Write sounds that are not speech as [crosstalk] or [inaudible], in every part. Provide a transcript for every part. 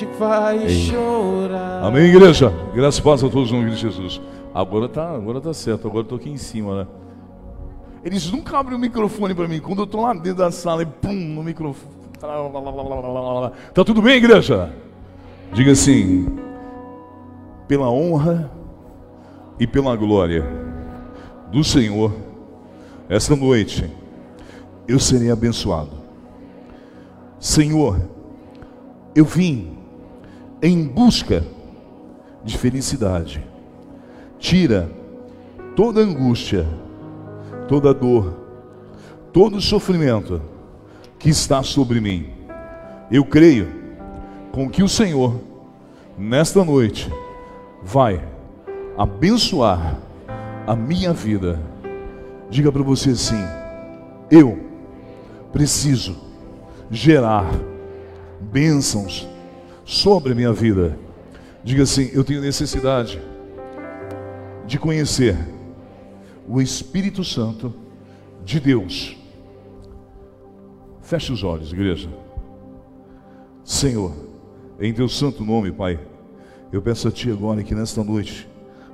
te faz chorar. Amém, igreja? Graças e paz a todos no nome de Jesus. Agora tá, agora tá certo, agora tô aqui em cima, né? Eles nunca abrem o microfone para mim. Quando eu tô lá dentro da sala e pum, no microfone. Tá tudo bem, igreja? Diga assim: pela honra e pela glória do Senhor, esta noite eu serei abençoado. Senhor, eu vim em busca de felicidade. Tira toda angústia, toda dor, todo sofrimento que está sobre mim. Eu creio com que o Senhor, nesta noite, vai abençoar a minha vida. Diga para você assim: eu preciso gerar bênçãos sobre a minha vida. Diga assim: eu tenho necessidade de conhecer o Espírito Santo de Deus. Feche os olhos, igreja. Senhor, em teu santo nome, Pai, eu peço a Ti agora que nesta noite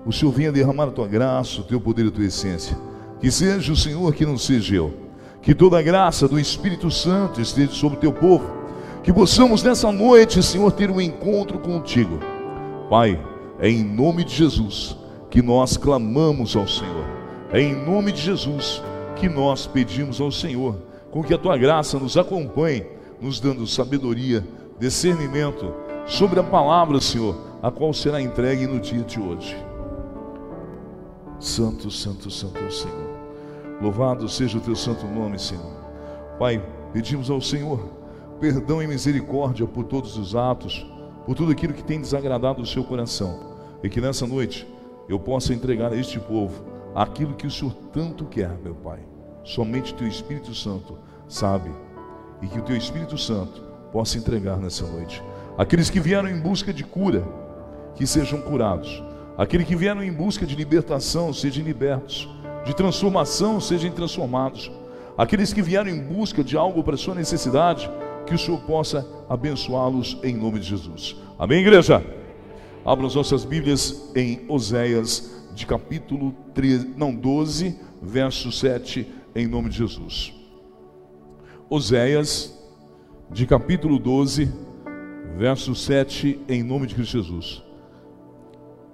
o Senhor venha derramar a Tua graça, o Teu poder e a Tua essência. Que seja o Senhor, que não seja eu. Que toda a graça do Espírito Santo esteja sobre o Teu povo. Que possamos nessa noite, Senhor, ter um encontro contigo. Pai, é em nome de Jesus que nós clamamos ao Senhor. É em nome de Jesus que nós pedimos ao Senhor, com que a tua graça nos acompanhe, nos dando sabedoria, discernimento sobre a palavra, Senhor, a qual será entregue no dia de hoje. Santo, santo, santo é o Senhor. Louvado seja o teu santo nome, Senhor. Pai, pedimos ao Senhor perdão e misericórdia por todos os atos, por tudo aquilo que tem desagradado o seu coração. E que nessa noite eu possa entregar a este povo aquilo que o Senhor tanto quer, meu Pai. Somente o teu Espírito Santo sabe. E que o teu Espírito Santo possa entregar nessa noite. Aqueles que vieram em busca de cura, que sejam curados. Aqueles que vieram em busca de libertação, sejam libertos. De transformação, sejam transformados. Aqueles que vieram em busca de algo para sua necessidade, que o Senhor possa abençoá-los em nome de Jesus. Amém, igreja? Abram as nossas Bíblias em Oséias, de capítulo 13, não, 12, verso 7, em nome de Jesus. Oséias, de capítulo 12, verso 7, em nome de Cristo Jesus.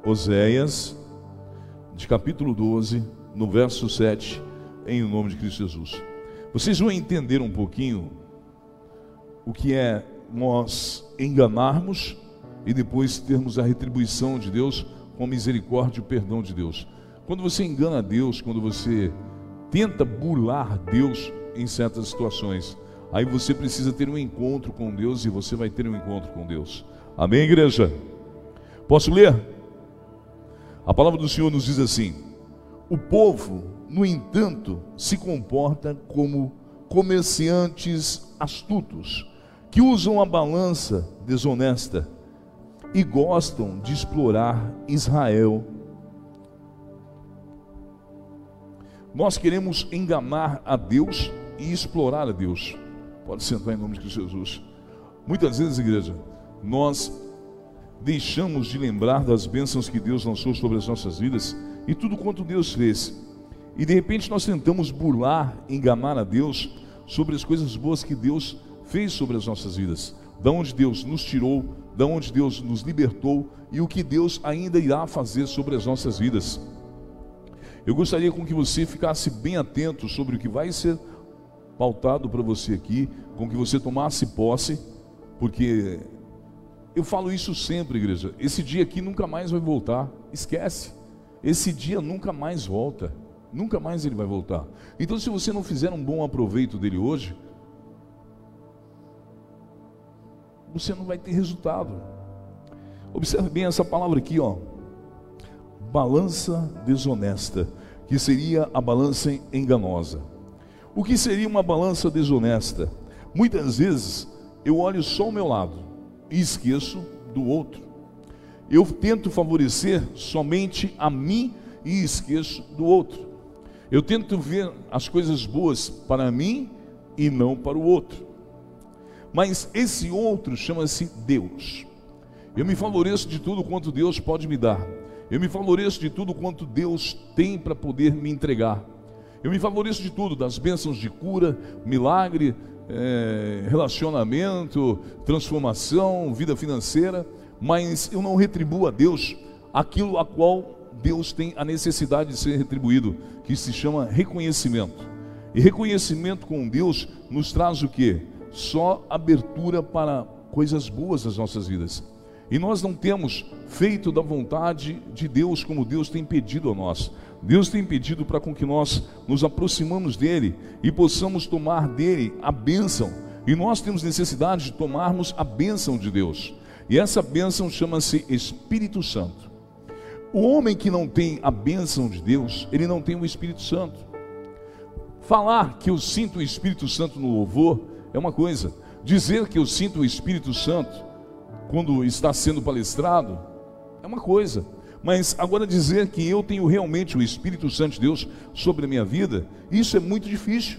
Oséias, de capítulo 12, no verso 7, em nome de Cristo Jesus. Vocês vão entender um pouquinho o que é nós enganarmos e depois termos a retribuição de Deus com a misericórdia e o perdão de Deus. Quando você engana Deus, quando você tenta burlar Deus em certas situações, aí você precisa ter um encontro com Deus e você vai ter um encontro com Deus. Amém, igreja? Posso ler? A palavra do Senhor nos diz assim: O povo, no entanto, se comporta como comerciantes astutos, que usam a balança desonesta e gostam de explorar Israel. Nós queremos enganar a Deus e explorar a Deus. Pode sentar em nome de Jesus. Muitas vezes, igreja, nós deixamos de lembrar das bênçãos que Deus lançou sobre as nossas vidas e tudo quanto Deus fez. E de repente nós tentamos burlar, enganar a Deus sobre as coisas boas que Deus fez sobre as nossas vidas, da onde Deus nos tirou, da onde Deus nos libertou e o que Deus ainda irá fazer sobre as nossas vidas. Eu gostaria com que você ficasse bem atento sobre o que vai ser pautado para você aqui, com que você tomasse posse, porque eu falo isso sempre, igreja. Esse dia aqui nunca mais vai voltar. Esquece. Esse dia nunca mais volta. Nunca mais ele vai voltar. Então, se você não fizer um bom aproveito dele hoje, você não vai ter resultado. Observe bem essa palavra aqui, ó. Balança desonesta, que seria a balança enganosa. O que seria uma balança desonesta? Muitas vezes eu olho só o meu lado e esqueço do outro. Eu tento favorecer somente a mim e esqueço do outro. Eu tento ver as coisas boas para mim e não para o outro. Mas esse outro chama-se Deus. Eu me favoreço de tudo quanto Deus pode me dar. Eu me favoreço de tudo quanto Deus tem para poder me entregar. Eu me favoreço de tudo, das bênçãos de cura, milagre, é, relacionamento, transformação, vida financeira, mas eu não retribuo a Deus aquilo a qual Deus tem a necessidade de ser retribuído, que se chama reconhecimento. E reconhecimento com Deus nos traz o que? Só abertura para coisas boas nas nossas vidas. E nós não temos feito da vontade de Deus como Deus tem pedido a nós. Deus tem pedido para com que nós nos aproximamos dele e possamos tomar dele a bênção. E nós temos necessidade de tomarmos a bênção de Deus. E essa bênção chama-se Espírito Santo. O homem que não tem a bênção de Deus, ele não tem o Espírito Santo. Falar que eu sinto o Espírito Santo no louvor é uma coisa. Dizer que eu sinto o Espírito Santo quando está sendo palestrado, é uma coisa. Mas agora dizer que eu tenho realmente o Espírito Santo de Deus sobre a minha vida, isso é muito difícil.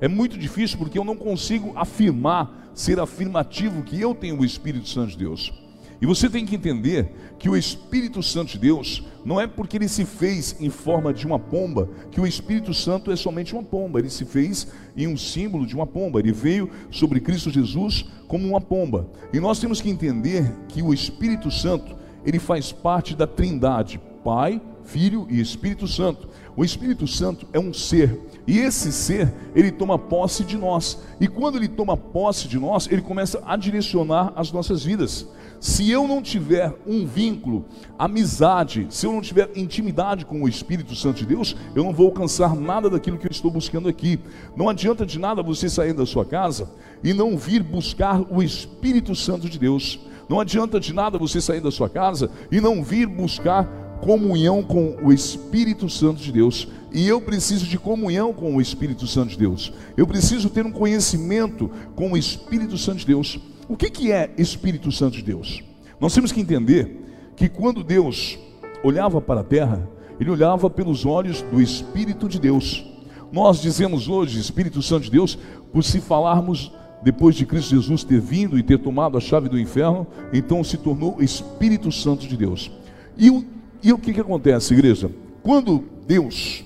É muito difícil porque eu não consigo afirmar, ser afirmativo que eu tenho o Espírito Santo de Deus. E você tem que entender que o Espírito Santo de Deus não é porque ele se fez em forma de uma pomba que o Espírito Santo é somente uma pomba. Ele se fez em um símbolo de uma pomba. Ele veio sobre Cristo Jesus como uma pomba. E nós temos que entender que o Espírito Santo ele faz parte da Trindade, Pai, Filho e Espírito Santo. O Espírito Santo é um ser, e esse ser, ele toma posse de nós. E quando ele toma posse de nós, ele começa a direcionar as nossas vidas. Se eu não tiver um vínculo, amizade, se eu não tiver intimidade com o Espírito Santo de Deus, eu não vou alcançar nada daquilo que eu estou buscando aqui. Não adianta de nada você sair da sua casa e não vir buscar o Espírito Santo de Deus. Não adianta de nada você sair da sua casa e não vir buscar comunhão com o Espírito Santo de Deus. E eu preciso de comunhão com o Espírito Santo de Deus. Eu preciso ter um conhecimento com o Espírito Santo de Deus. O que, que é Espírito Santo de Deus? Nós temos que entender que quando Deus olhava para a terra, ele olhava pelos olhos do Espírito de Deus. Nós dizemos hoje Espírito Santo de Deus por se falarmos depois de Cristo Jesus ter vindo e ter tomado a chave do inferno, então se tornou Espírito Santo de Deus. E o, e o que, que acontece, igreja? Quando Deus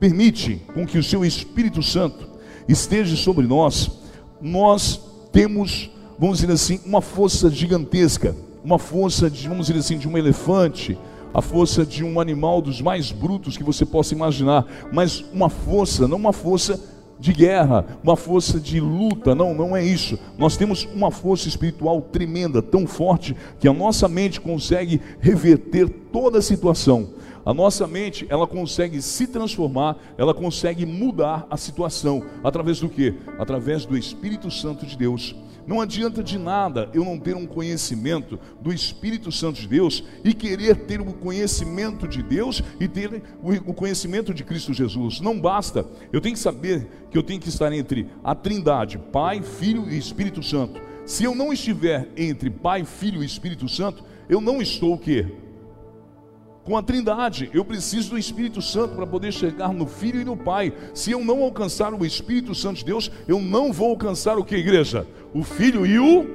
permite com que o seu Espírito Santo esteja sobre nós, nós temos vamos dizer assim, uma força gigantesca, uma força, de, vamos dizer assim, de um elefante, a força de um animal dos mais brutos que você possa imaginar, mas uma força, não uma força de guerra, uma força de luta, não, não é isso. Nós temos uma força espiritual tremenda, tão forte, que a nossa mente consegue reverter toda a situação. A nossa mente, ela consegue se transformar, ela consegue mudar a situação através do que? Através do Espírito Santo de Deus. Não adianta de nada eu não ter um conhecimento do Espírito Santo de Deus e querer ter o conhecimento de Deus e ter o conhecimento de Cristo Jesus. Não basta. Eu tenho que saber que eu tenho que estar entre a Trindade, Pai, Filho e Espírito Santo. Se eu não estiver entre Pai, Filho e Espírito Santo, eu não estou o quê? Com a Trindade. Eu preciso do Espírito Santo para poder chegar no Filho e no Pai. Se eu não alcançar o Espírito Santo de Deus, eu não vou alcançar o que, igreja? O Filho e o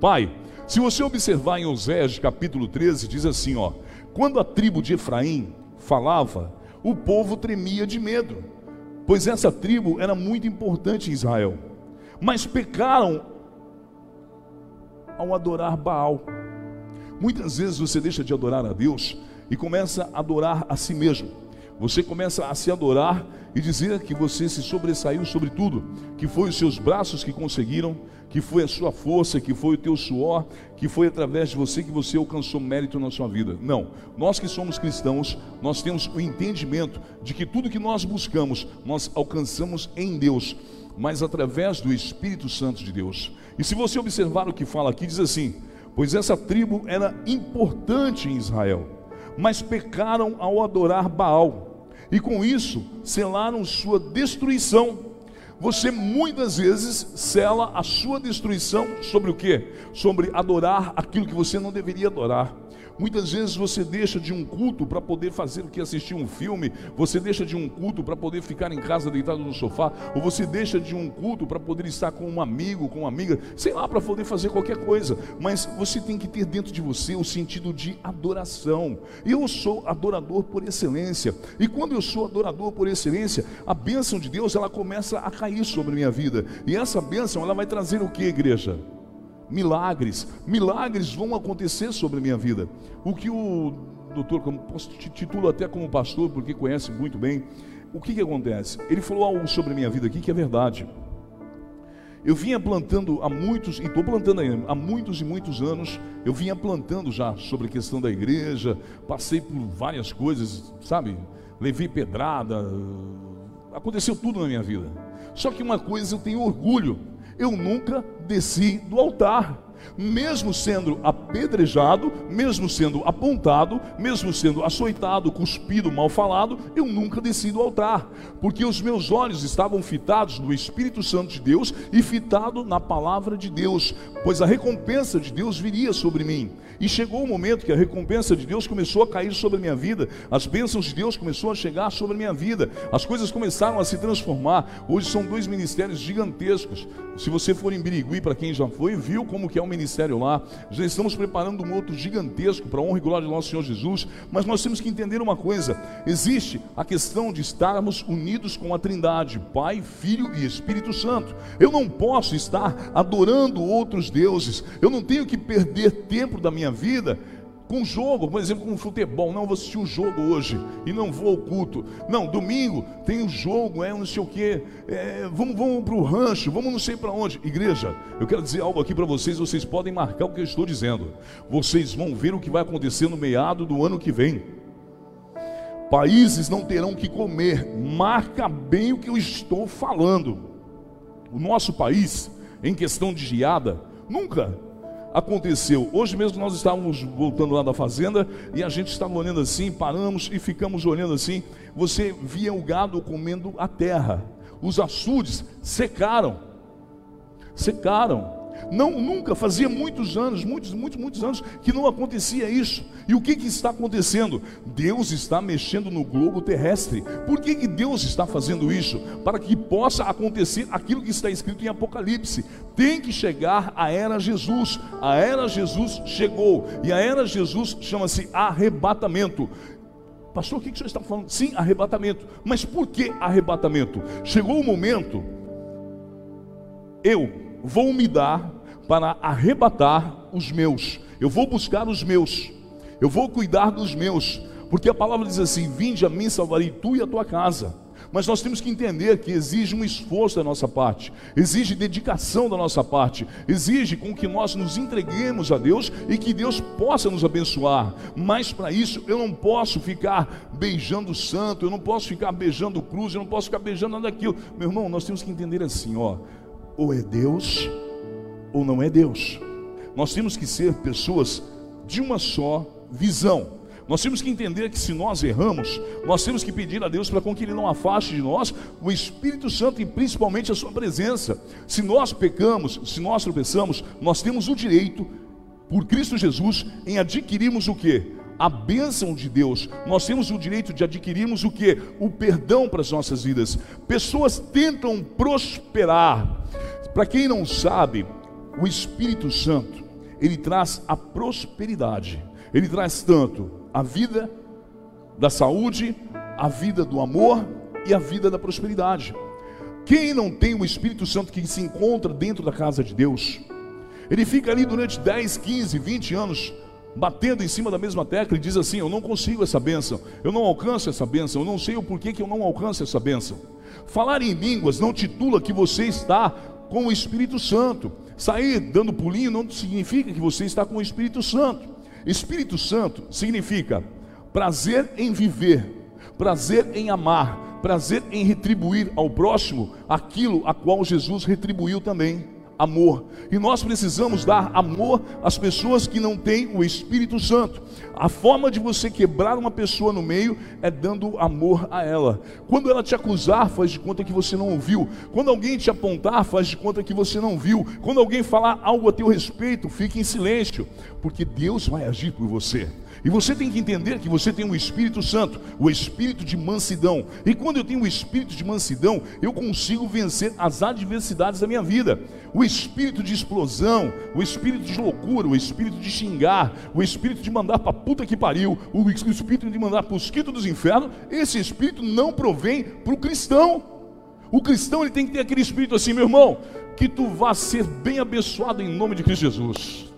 Pai. Se você observar em Oséias capítulo 13, diz assim: ó, quando a tribo de Efraim falava, o povo tremia de medo, pois essa tribo era muito importante em Israel. Mas pecaram ao adorar Baal. Muitas vezes você deixa de adorar a Deus e começa a adorar a si mesmo. Você começa a se adorar e dizer que você se sobressaiu sobre tudo, que foi os seus braços que conseguiram, que foi a sua força, que foi o teu suor, que foi através de você que você alcançou mérito na sua vida. Não, nós que somos cristãos, nós temos o entendimento de que tudo que nós buscamos, nós alcançamos em Deus, mas através do Espírito Santo de Deus. E se você observar o que fala aqui, diz assim: pois essa tribo era importante em Israel, mas pecaram ao adorar Baal, e com isso selaram sua destruição. Você muitas vezes sela a sua destruição sobre o que? Sobre adorar aquilo que você não deveria adorar. Muitas vezes você deixa de um culto para poder fazer o que assistir um filme, você deixa de um culto para poder ficar em casa deitado no sofá, ou você deixa de um culto para poder estar com um amigo, com uma amiga, sei lá, para poder fazer qualquer coisa. Mas você tem que ter dentro de você o sentido de adoração. Eu sou adorador por excelência. E quando eu sou adorador por excelência, a bênção de Deus ela começa a cair sobre a minha vida. E essa bênção ela vai trazer o que, igreja? Milagres, milagres vão acontecer sobre a minha vida. O que o doutor, como posso titulo até como pastor, porque conhece muito bem, o que, que acontece? Ele falou algo sobre a minha vida aqui que é verdade. Eu vinha plantando há muitos, e estou plantando ainda, há muitos e muitos anos, eu vinha plantando já sobre a questão da igreja, passei por várias coisas, sabe? Levei pedrada, aconteceu tudo na minha vida. Só que uma coisa eu tenho orgulho, eu nunca desci do altar mesmo sendo apedrejado, mesmo sendo apontado, mesmo sendo açoitado, cuspido, mal falado, eu nunca desci do altar, porque os meus olhos estavam fitados no Espírito Santo de Deus e fitado na palavra de Deus, pois a recompensa de Deus viria sobre mim. E chegou o momento que a recompensa de Deus começou a cair sobre a minha vida, as bênçãos de Deus começou a chegar sobre a minha vida, as coisas começaram a se transformar. Hoje são dois ministérios gigantescos. Se você for em Birigui, para quem já foi, viu como que é o ministério lá. Já estamos preparando um outro gigantesco para a honra e glória do nosso Senhor Jesus. Mas nós temos que entender uma coisa: existe a questão de estarmos unidos com a Trindade, Pai, Filho e Espírito Santo. Eu não posso estar adorando outros deuses. Eu não tenho que perder tempo da minha vida com jogo, por exemplo, com futebol. Não, vou assistir um jogo hoje e não vou ao culto. Não, domingo tem um jogo, é não sei o que. É, vamos vamos para o rancho, vamos não sei para onde. Igreja, eu quero dizer algo aqui para vocês. Vocês podem marcar o que eu estou dizendo. Vocês vão ver o que vai acontecer no meado do ano que vem. Países não terão que comer. Marca bem o que eu estou falando. O nosso país, em questão de geada, nunca aconteceu. Hoje mesmo nós estávamos voltando lá da fazenda e a gente estava olhando assim, paramos e ficamos olhando assim. Você via o gado comendo a terra, os açudes secaram, secaram. Não, nunca, fazia muitos anos, muitos, muitos, muitos anos que não acontecia isso. E o que, que está acontecendo? Deus está mexendo no globo terrestre. Por que, que Deus está fazendo isso? Para que possa acontecer aquilo que está escrito em Apocalipse. Tem que chegar a era Jesus. A era Jesus chegou. E a era Jesus chama-se arrebatamento. Pastor, o que, que o senhor está falando? Sim, arrebatamento. Mas por que arrebatamento? Chegou o momento, eu vou me dar para arrebatar os meus. Eu vou buscar os meus. Eu vou cuidar dos meus. Porque a palavra diz assim: Vinde a mim, salvarei tu e a tua casa. Mas nós temos que entender que exige um esforço da nossa parte, exige dedicação da nossa parte, exige com que nós nos entreguemos a Deus e que Deus possa nos abençoar. Mas para isso eu não posso ficar beijando o santo, eu não posso ficar beijando cruz, eu não posso ficar beijando nada daquilo. Meu irmão, nós temos que entender assim, ó, ou é Deus ou não é Deus. Nós temos que ser pessoas de uma só visão. Nós temos que entender que se nós erramos, nós temos que pedir a Deus para com que Ele não afaste de nós o Espírito Santo e principalmente a Sua presença. Se nós pecamos, se nós tropeçamos, nós temos o direito, por Cristo Jesus, em adquirirmos o que? A bênção de Deus. Nós temos o direito de adquirirmos o que? O perdão para as nossas vidas. Pessoas tentam prosperar. Para quem não sabe, o Espírito Santo, ele traz a prosperidade. Ele traz tanto a vida da saúde, a vida do amor e a vida da prosperidade. Quem não tem o Espírito Santo que se encontra dentro da casa de Deus, ele fica ali durante 10, 15, 20 anos batendo em cima da mesma tecla e diz assim: Eu não consigo essa bênção, eu não alcanço essa bênção, eu não sei o porquê que eu não alcanço essa bênção. Falar em línguas não titula que você está com o Espírito Santo. Sair dando pulinho não significa que você está com o Espírito Santo. Espírito Santo significa prazer em viver, prazer em amar, prazer em retribuir ao próximo aquilo a qual Jesus retribuiu também amor. E nós precisamos dar amor às pessoas que não têm o Espírito Santo. A forma de você quebrar uma pessoa no meio é dando amor a ela. Quando ela te acusar, faz de conta que você não ouviu. Quando alguém te apontar, faz de conta que você não viu. Quando alguém falar algo a teu respeito, fique em silêncio, porque Deus vai agir por você. E você tem que entender que você tem o Espírito Santo, o Espírito de mansidão. E quando eu tenho o Espírito de mansidão, eu consigo vencer as adversidades da minha vida. O Espírito de explosão, o Espírito de loucura, o Espírito de xingar, o Espírito de mandar para puta que pariu, o Espírito de mandar para os quitos dos infernos, esse Espírito não provém para o cristão. O cristão ele tem que ter aquele Espírito assim, meu irmão, que tu vá ser bem abençoado em nome de Cristo Jesus.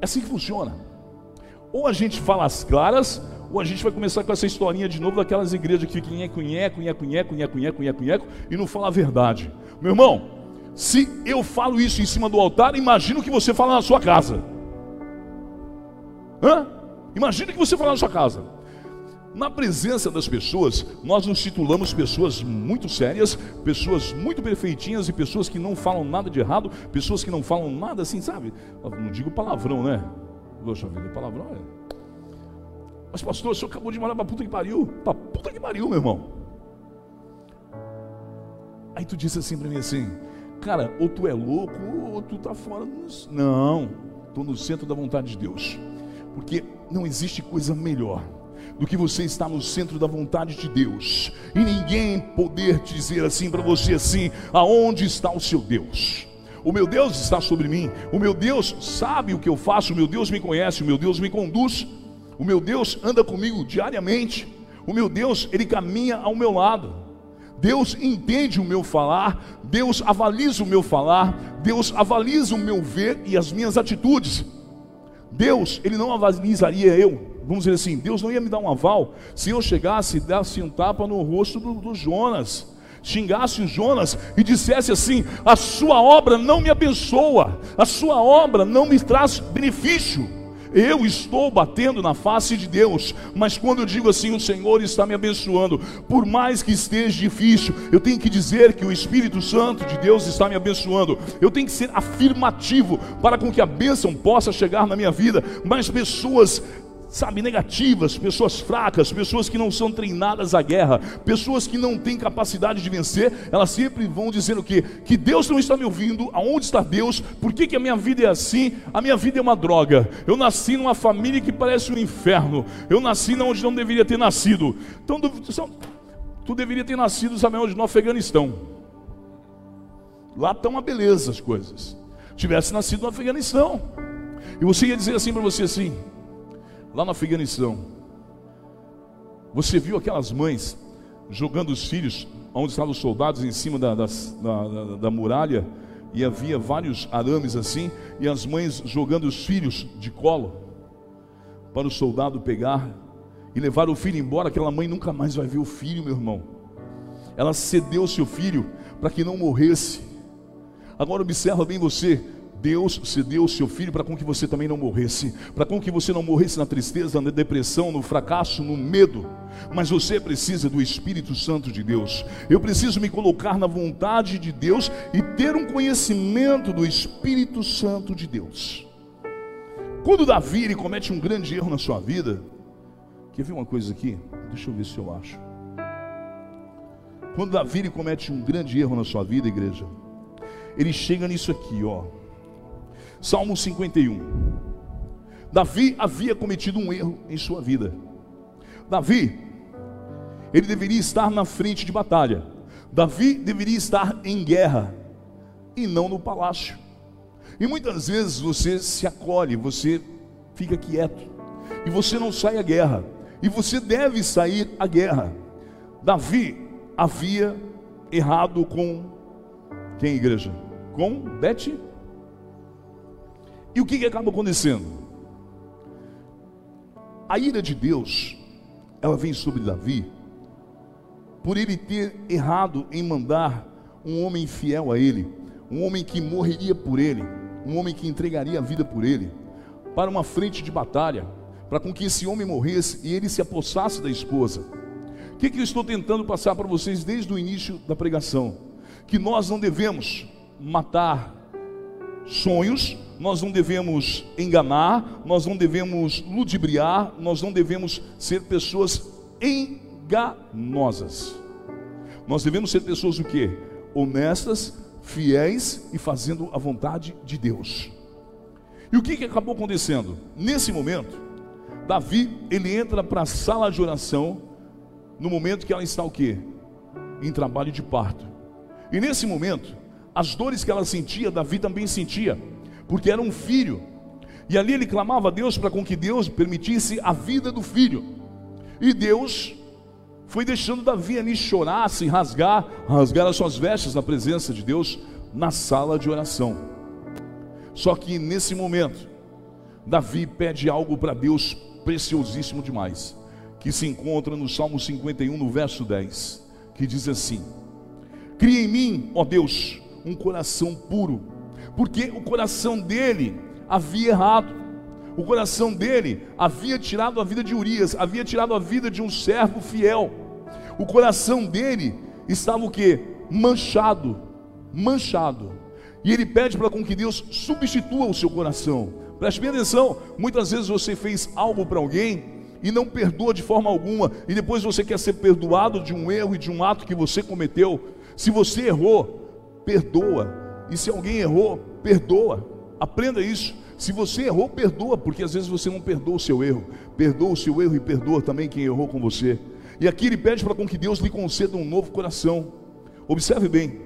É assim que funciona. Ou a gente fala as claras, ou a gente vai começar com essa historinha de novo daquelas igrejas que ficam e não fala a verdade. Meu irmão, se eu falo isso em cima do altar, imagina o que você fala na sua casa. Hã? Imagina o que você fala na sua casa. Na presença das pessoas, nós nos titulamos pessoas muito sérias, pessoas muito perfeitinhas e pessoas que não falam nada de errado, pessoas que não falam nada assim, sabe? Não digo palavrão, né? Poxa vida, palavrão é. Mas, pastor, o senhor acabou de mandar pra puta que pariu. Pra puta que pariu, meu irmão. Aí tu disse assim para mim assim, cara, ou tu é louco ou tu tá fora. Do... Não, estou no centro da vontade de Deus. Porque não existe coisa melhor do que você estar no centro da vontade de Deus. E ninguém poder dizer assim para você assim: aonde está o seu Deus? O meu Deus está sobre mim, o meu Deus sabe o que eu faço, o meu Deus me conhece, o meu Deus me conduz, o meu Deus anda comigo diariamente, o meu Deus, ele caminha ao meu lado. Deus entende o meu falar, Deus avaliza o meu falar, Deus avaliza o meu ver e as minhas atitudes. Deus, ele não avalizaria eu, vamos dizer assim, Deus não ia me dar um aval se eu chegasse e desse um tapa no rosto do, do Jonas, xingasse o Jonas e dissesse assim: a sua obra não me abençoa, a sua obra não me traz benefício. Eu estou batendo na face de Deus, mas quando eu digo assim, o Senhor está me abençoando, por mais que esteja difícil, eu tenho que dizer que o Espírito Santo de Deus está me abençoando. Eu tenho que ser afirmativo para com que a bênção possa chegar na minha vida. Mas pessoas sabe, negativas, pessoas fracas, pessoas que não são treinadas à guerra, pessoas que não têm capacidade de vencer, elas sempre vão dizer o quê? Que Deus não está me ouvindo, aonde está Deus, por que, que a minha vida é assim? A minha vida é uma droga, eu nasci numa família que parece um inferno, eu nasci onde não deveria ter nascido, então tu deveria ter nascido, sabe onde? No Afeganistão, lá está uma beleza as coisas, tivesse nascido no Afeganistão, e você ia dizer assim para você assim, lá no Afeganistão. Você viu aquelas mães jogando os filhos, onde estavam os soldados em cima da, da, da, da muralha, e havia vários arames assim, e as mães jogando os filhos de colo para o soldado pegar e levar o filho embora. Aquela mãe nunca mais vai ver o filho, meu irmão. Ela cedeu seu filho para que não morresse. Agora observa bem você, Deus cedeu o seu filho para com que você também não morresse, para com que você não morresse na tristeza, na depressão, no fracasso, no medo. Mas você precisa do Espírito Santo de Deus. Eu preciso me colocar na vontade de Deus e ter um conhecimento do Espírito Santo de Deus. Quando Davi ele comete um grande erro na sua vida, quer ver uma coisa aqui? Deixa eu ver se eu acho. Quando Davi ele comete um grande erro na sua vida, igreja, ele chega nisso aqui, ó. Salmo 51. Davi havia cometido um erro em sua vida. Davi, ele deveria estar na frente de batalha. Davi deveria estar em guerra e não no palácio. E muitas vezes você se acolhe, você fica quieto e você não sai à guerra. E você deve sair à guerra. Davi havia errado com quem, igreja? Com Bete e o que, que acaba acontecendo? A ira de Deus, ela vem sobre Davi, por ele ter errado em mandar um homem fiel a ele, um homem que morreria por ele, um homem que entregaria a vida por ele, para uma frente de batalha, para com que esse homem morresse e ele se apossasse da esposa. que, que eu estou tentando passar para vocês desde o início da pregação? Que nós não devemos matar sonhos, nós não devemos enganar, nós não devemos ludibriar, nós não devemos ser pessoas enganosas. Nós devemos ser pessoas o quê? Honestas, fiéis e fazendo a vontade de Deus. E o que, que acabou acontecendo? Nesse momento, Davi, ele entra para a sala de oração, no momento que ela está o quê? Em trabalho de parto. E nesse momento, as dores que ela sentia, Davi também sentia, porque era um filho. E ali ele clamava a Deus para com que Deus permitisse a vida do filho. E Deus foi deixando Davi ali chorar, se rasgar, rasgar as suas vestes na presença de Deus na sala de oração. Só que nesse momento, Davi pede algo para Deus preciosíssimo demais, que se encontra no Salmo 51, no verso 10, que diz assim: Cria em mim, ó Deus, um coração puro, porque o coração dele havia errado. O coração dele havia tirado a vida de Urias, havia tirado a vida de um servo fiel. O coração dele estava o que? Manchado, manchado. E ele pede para com que Deus substitua o seu coração. Preste bem atenção, muitas vezes você fez algo para alguém e não perdoa de forma alguma, e depois você quer ser perdoado de um erro e de um ato que você cometeu. Se você errou, perdoa. E se alguém errou, perdoa. Aprenda isso. Se você errou, perdoa, porque às vezes você não perdoa o seu erro. Perdoa o seu erro e perdoa também quem errou com você. E aqui ele pede para que Deus lhe conceda um novo coração. Observe bem.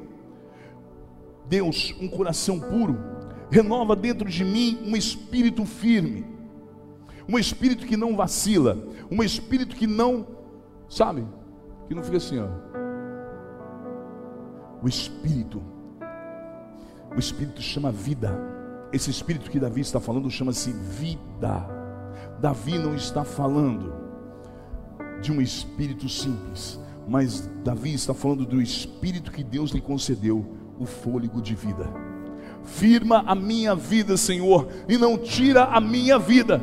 Deus, um coração puro, renova dentro de mim um espírito firme. Um espírito que não vacila, um espírito que não, sabe, que não fica assim, ó. O espírito o Espírito chama vida. Esse Espírito que Davi está falando chama-se vida. Davi não está falando de um espírito simples, mas Davi está falando do Espírito que Deus lhe concedeu, o fôlego de vida. Firma a minha vida, Senhor, e não tira a minha vida.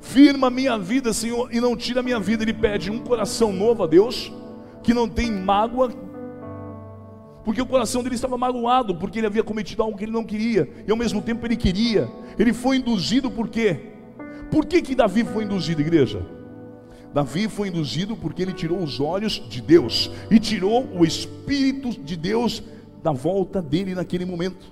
Firma a minha vida, Senhor, e não tira a minha vida. Ele pede um coração novo a Deus, que não tem mágoa, porque o coração dele estava magoado, porque ele havia cometido algo que ele não queria, e ao mesmo tempo ele queria. Ele foi induzido por quê? Por que, que Davi foi induzido, igreja? Davi foi induzido porque ele tirou os olhos de Deus e tirou o Espírito de Deus da volta dele naquele momento.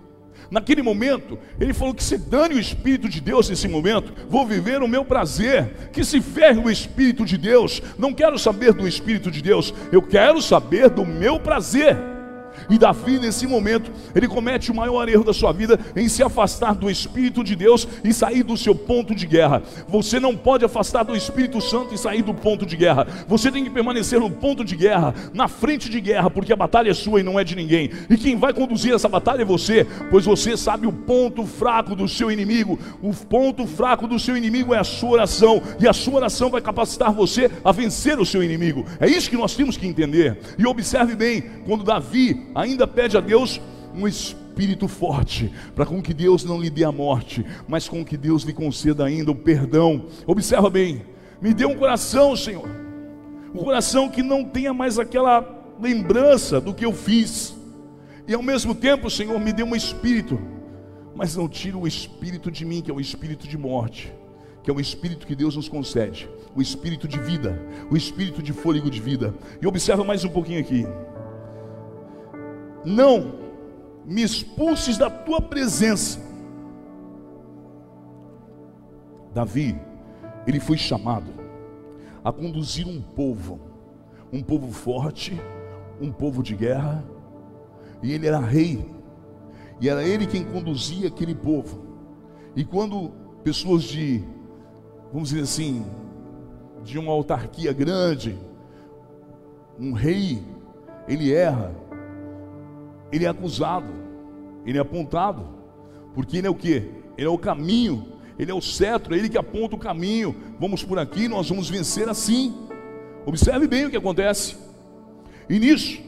Naquele momento, ele falou que se dane o Espírito de Deus nesse momento, vou viver o meu prazer, que se ferre o Espírito de Deus, não quero saber do Espírito de Deus, eu quero saber do meu prazer. E Davi, nesse momento, ele comete o maior erro da sua vida em se afastar do Espírito de Deus e sair do seu ponto de guerra. Você não pode afastar do Espírito Santo e sair do ponto de guerra. Você tem que permanecer no ponto de guerra, na frente de guerra, porque a batalha é sua e não é de ninguém. E quem vai conduzir essa batalha é você, pois você sabe o ponto fraco do seu inimigo. O ponto fraco do seu inimigo é a sua oração, e a sua oração vai capacitar você a vencer o seu inimigo. É isso que nós temos que entender. E observe bem, quando Davi ainda pede a Deus um espírito forte, para com que Deus não lhe dê a morte, mas com que Deus lhe conceda ainda o perdão. Observa bem, me dê um coração, Senhor, um coração que não tenha mais aquela lembrança do que eu fiz, e ao mesmo tempo, Senhor, me dê um espírito, mas não tire o espírito de mim, que é o espírito de morte, que é o espírito que Deus nos concede, o espírito de vida, o espírito de fôlego de vida. E observa mais um pouquinho aqui não me expulses da tua presença. Davi, ele foi chamado a conduzir um povo, um povo forte, um povo de guerra, e ele era rei, e era ele quem conduzia aquele povo. E quando pessoas de, vamos dizer assim, de uma autarquia grande, um rei, ele erra, ele é acusado, ele é apontado, porque ele é o que? Ele é o caminho, ele é o cetro, é ele que aponta o caminho. Vamos por aqui, nós vamos vencer assim. Observe bem o que acontece. E nisso,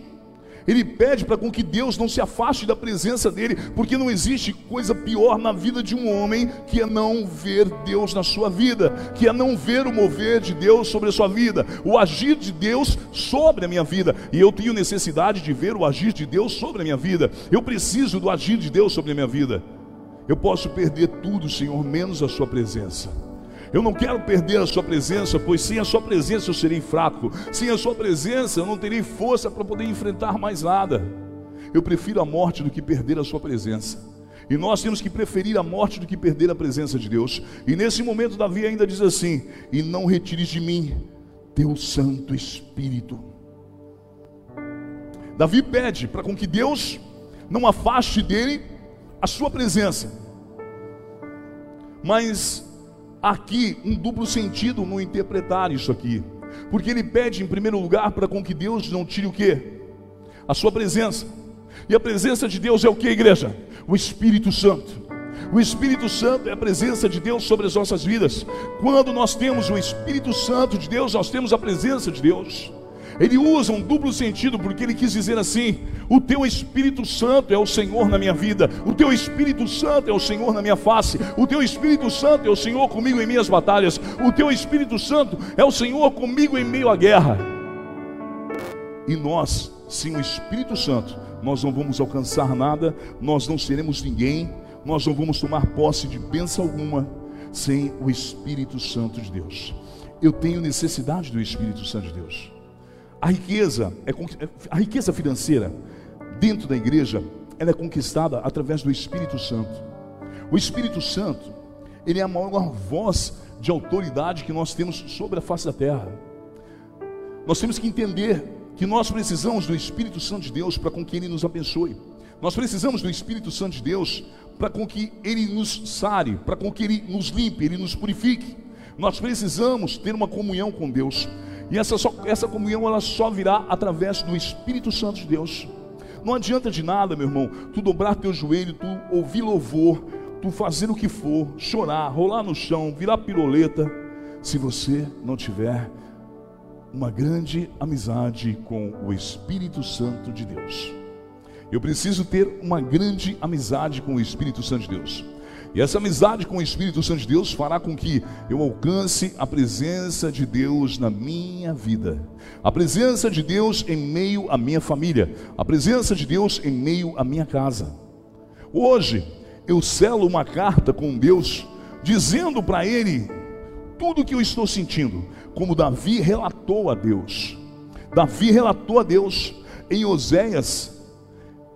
Ele pede para com que Deus não se afaste da presença dele, porque não existe coisa pior na vida de um homem que é não ver Deus na sua vida, que é não ver o mover de Deus sobre a sua vida, o agir de Deus sobre a minha vida. E eu tenho necessidade de ver o agir de Deus sobre a minha vida. Eu preciso do agir de Deus sobre a minha vida. Eu posso perder tudo, Senhor, menos a sua presença. Eu não quero perder a sua presença, pois sem a sua presença eu serei fraco. Sem a sua presença eu não terei força para poder enfrentar mais nada. Eu prefiro a morte do que perder a sua presença. E nós temos que preferir a morte do que perder a presença de Deus. E nesse momento Davi ainda diz assim: "E não retires de mim teu Santo Espírito". Davi pede para com que Deus não afaste dele a sua presença. Mas aqui um duplo sentido no interpretar isso aqui. Porque ele pede em primeiro lugar para com que Deus não tire o que? A sua presença. E a presença de Deus é o que, igreja? O Espírito Santo. O Espírito Santo é a presença de Deus sobre as nossas vidas. Quando nós temos o Espírito Santo de Deus, nós temos a presença de Deus. Ele usa um duplo sentido porque ele quis dizer assim: o teu Espírito Santo é o Senhor na minha vida, o teu Espírito Santo é o Senhor na minha face, o teu Espírito Santo é o Senhor comigo em minhas batalhas, o teu Espírito Santo é o Senhor comigo em meio à guerra. E nós, sem o Espírito Santo, nós não vamos alcançar nada, nós não seremos ninguém, nós não vamos tomar posse de bênção alguma sem o Espírito Santo de Deus. Eu tenho necessidade do Espírito Santo de Deus. A riqueza, é, a riqueza financeira dentro da igreja, ela é conquistada através do Espírito Santo. O Espírito Santo, ele é a maior voz de autoridade que nós temos sobre a face da terra. Nós temos que entender que nós precisamos do Espírito Santo de Deus para com que ele nos abençoe. Nós precisamos do Espírito Santo de Deus para com que ele nos sare, para com que ele nos limpe, ele nos purifique. Nós precisamos ter uma comunhão com Deus. E essa, só, essa comunhão ela só virá através do Espírito Santo de Deus. Não adianta de nada, meu irmão, tu dobrar teu joelho, tu ouvir louvor, tu fazer o que for, chorar, rolar no chão, virar piroleta, se você não tiver uma grande amizade com o Espírito Santo de Deus. Eu preciso ter uma grande amizade com o Espírito Santo de Deus. E essa amizade com o Espírito Santo de Deus fará com que eu alcance a presença de Deus na minha vida, a presença de Deus em meio à minha família, a presença de Deus em meio à minha casa. Hoje eu selo uma carta com Deus, dizendo para Ele tudo o que eu estou sentindo, como Davi relatou a Deus. Davi relatou a Deus em Oséias,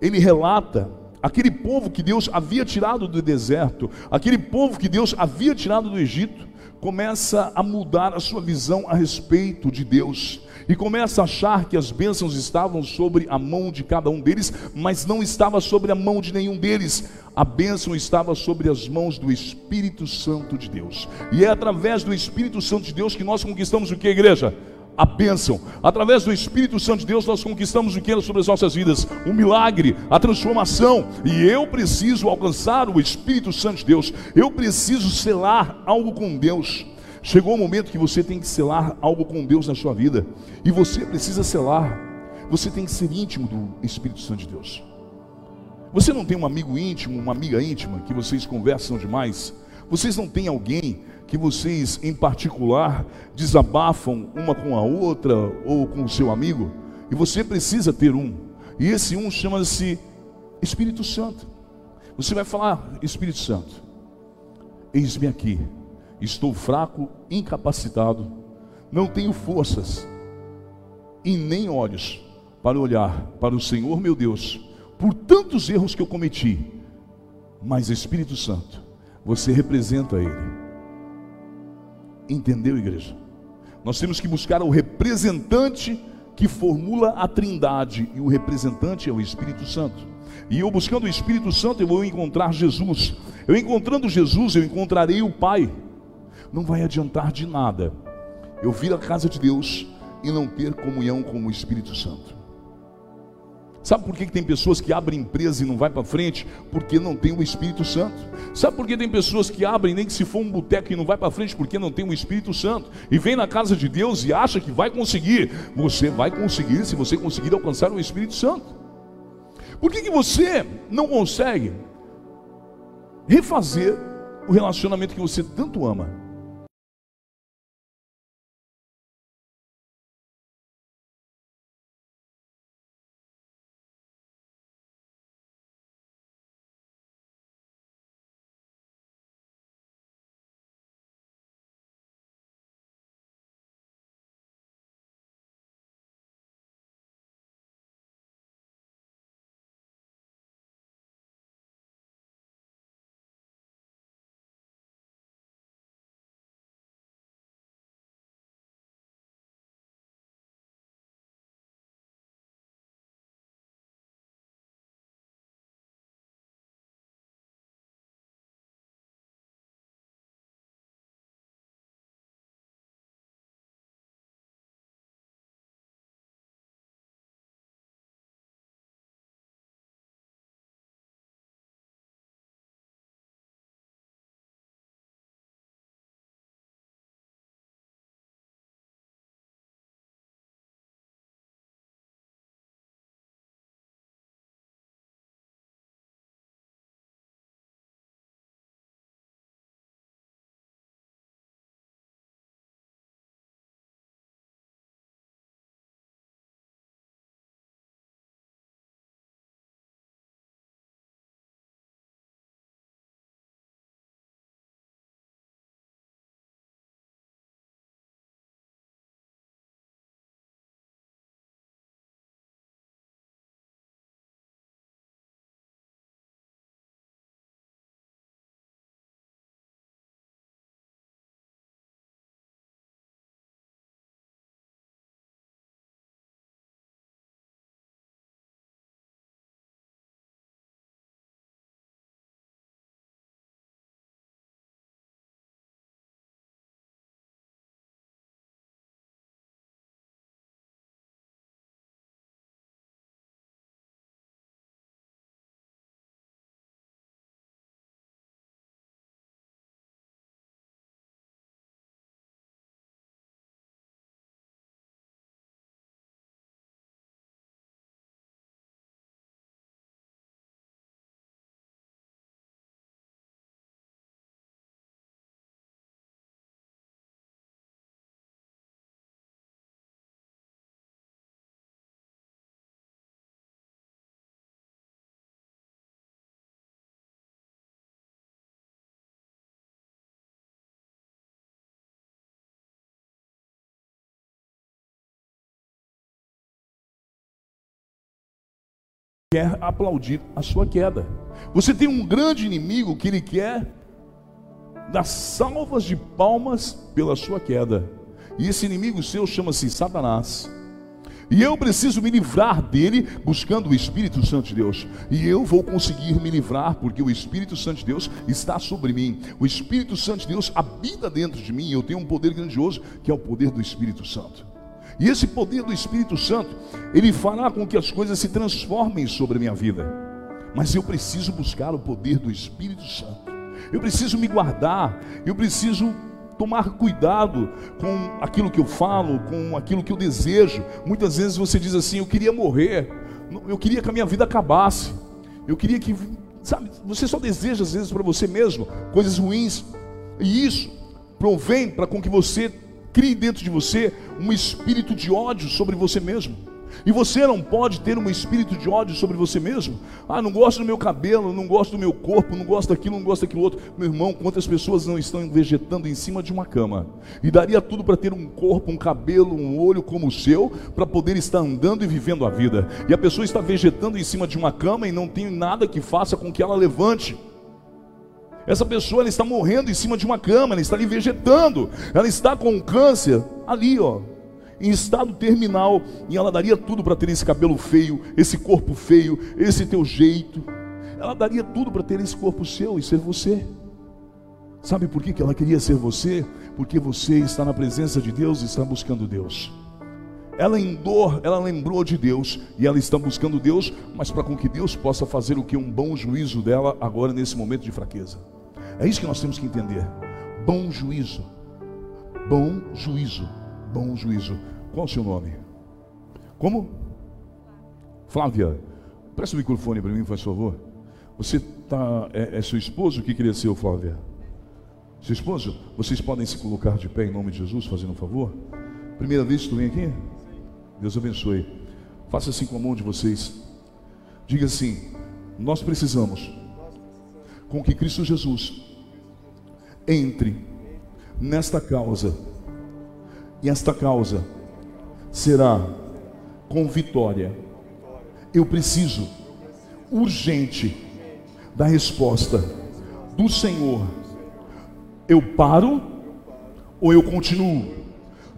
ele relata aquele povo que Deus havia tirado do deserto, aquele povo que Deus havia tirado do Egito, começa a mudar a sua visão a respeito de Deus e começa a achar que as bênçãos estavam sobre a mão de cada um deles, mas não estava sobre a mão de nenhum deles. A bênção estava sobre as mãos do Espírito Santo de Deus. E é através do Espírito Santo de Deus que nós conquistamos o que, igreja? A bênção. Através do Espírito Santo de Deus, nós conquistamos o que sobre as nossas vidas? O milagre, a transformação. E eu preciso alcançar o Espírito Santo de Deus. Eu preciso selar algo com Deus. Chegou o momento que você tem que selar algo com Deus na sua vida. E você precisa selar. Você tem que ser íntimo do Espírito Santo de Deus. Você não tem um amigo íntimo, uma amiga íntima que vocês conversam demais? Vocês não têm alguém que vocês, em particular, desabafam uma com a outra ou com o seu amigo, e você precisa ter um, e esse um chama-se Espírito Santo. Você vai falar, Espírito Santo, eis-me aqui, estou fraco, incapacitado, não tenho forças e nem olhos para olhar para o Senhor meu Deus, por tantos erros que eu cometi, mas Espírito Santo, você representa Ele Entendeu, igreja? Nós temos que buscar o representante que formula a Trindade, e o representante é o Espírito Santo. E eu buscando o Espírito Santo, eu vou encontrar Jesus. Eu encontrando Jesus, eu encontrarei o Pai. Não vai adiantar de nada eu vir à casa de Deus e não ter comunhão com o Espírito Santo. Sabe por que, tem pessoas que abrem empresa e não vai para frente? Porque não tem o Espírito Santo. Sabe por que tem pessoas que abrem, nem que se for um boteco e não vai para frente? Porque não tem o Espírito Santo. E vem na casa de Deus e acha que vai conseguir. Você vai conseguir se você conseguir alcançar o Espírito Santo. Por que, que você não consegue refazer o relacionamento que você tanto ama? Quer aplaudir a sua queda. Você tem um grande inimigo que ele quer dar salvas de palmas pela sua queda. E esse inimigo seu chama-se Satanás. E eu preciso me livrar dele buscando o Espírito Santo de Deus. E eu vou conseguir me livrar porque o Espírito Santo de Deus está sobre mim. O Espírito Santo de Deus habita dentro de mim. Eu tenho um poder grandioso que é o poder do Espírito Santo. E esse poder do Espírito Santo, ele fará com que as coisas se transformem sobre a minha vida. Mas eu preciso buscar o poder do Espírito Santo. Eu preciso me guardar, eu preciso tomar cuidado com aquilo que eu falo, com aquilo que eu desejo. Muitas vezes você diz assim: Eu queria morrer, eu queria que a minha vida acabasse, eu queria que, sabe, você só deseja às vezes para você mesmo coisas ruins, e isso provém para com que você crie dentro de você um espírito de ódio sobre você mesmo. E você não pode ter um espírito de ódio sobre você mesmo. Ah, não gosto do meu cabelo, não gosto do meu corpo, não gosto daquilo, não gosto daquilo outro. Meu irmão, quantas pessoas não estão vegetando em cima de uma cama? E daria tudo para ter um corpo, um cabelo, um olho como o seu, para poder estar andando e vivendo a vida. E a pessoa está vegetando em cima de uma cama e não tem nada que faça com que ela levante. Essa pessoa ela está morrendo em cima de uma cama, ela está ali vegetando, ela está com câncer ali, ó, em estado terminal, e ela daria tudo para ter esse cabelo feio, esse corpo feio, esse teu jeito. Ela daria tudo para ter esse corpo seu e ser você. Sabe por que ela queria ser você? Porque você está na presença de Deus e está buscando Deus. Ela em dor, ela lembrou de Deus e ela está buscando Deus, mas para com que Deus possa fazer o que um bom juízo dela agora nesse momento de fraqueza. É isso que nós temos que entender. Bom juízo. Bom juízo. Bom juízo. Qual o seu nome? Como? Flávia. Presta o microfone para mim, faz favor. Você tá, é, é seu esposo que o Flávia? Seu esposo? Vocês podem se colocar de pé em nome de Jesus, fazendo um favor? Primeira vez que tu vem aqui? Deus abençoe. Faça assim com a mão de vocês. Diga assim: Nós precisamos com que Cristo Jesus entre nesta causa, e esta causa será com vitória. Eu preciso urgente da resposta do Senhor. Eu paro ou eu continuo?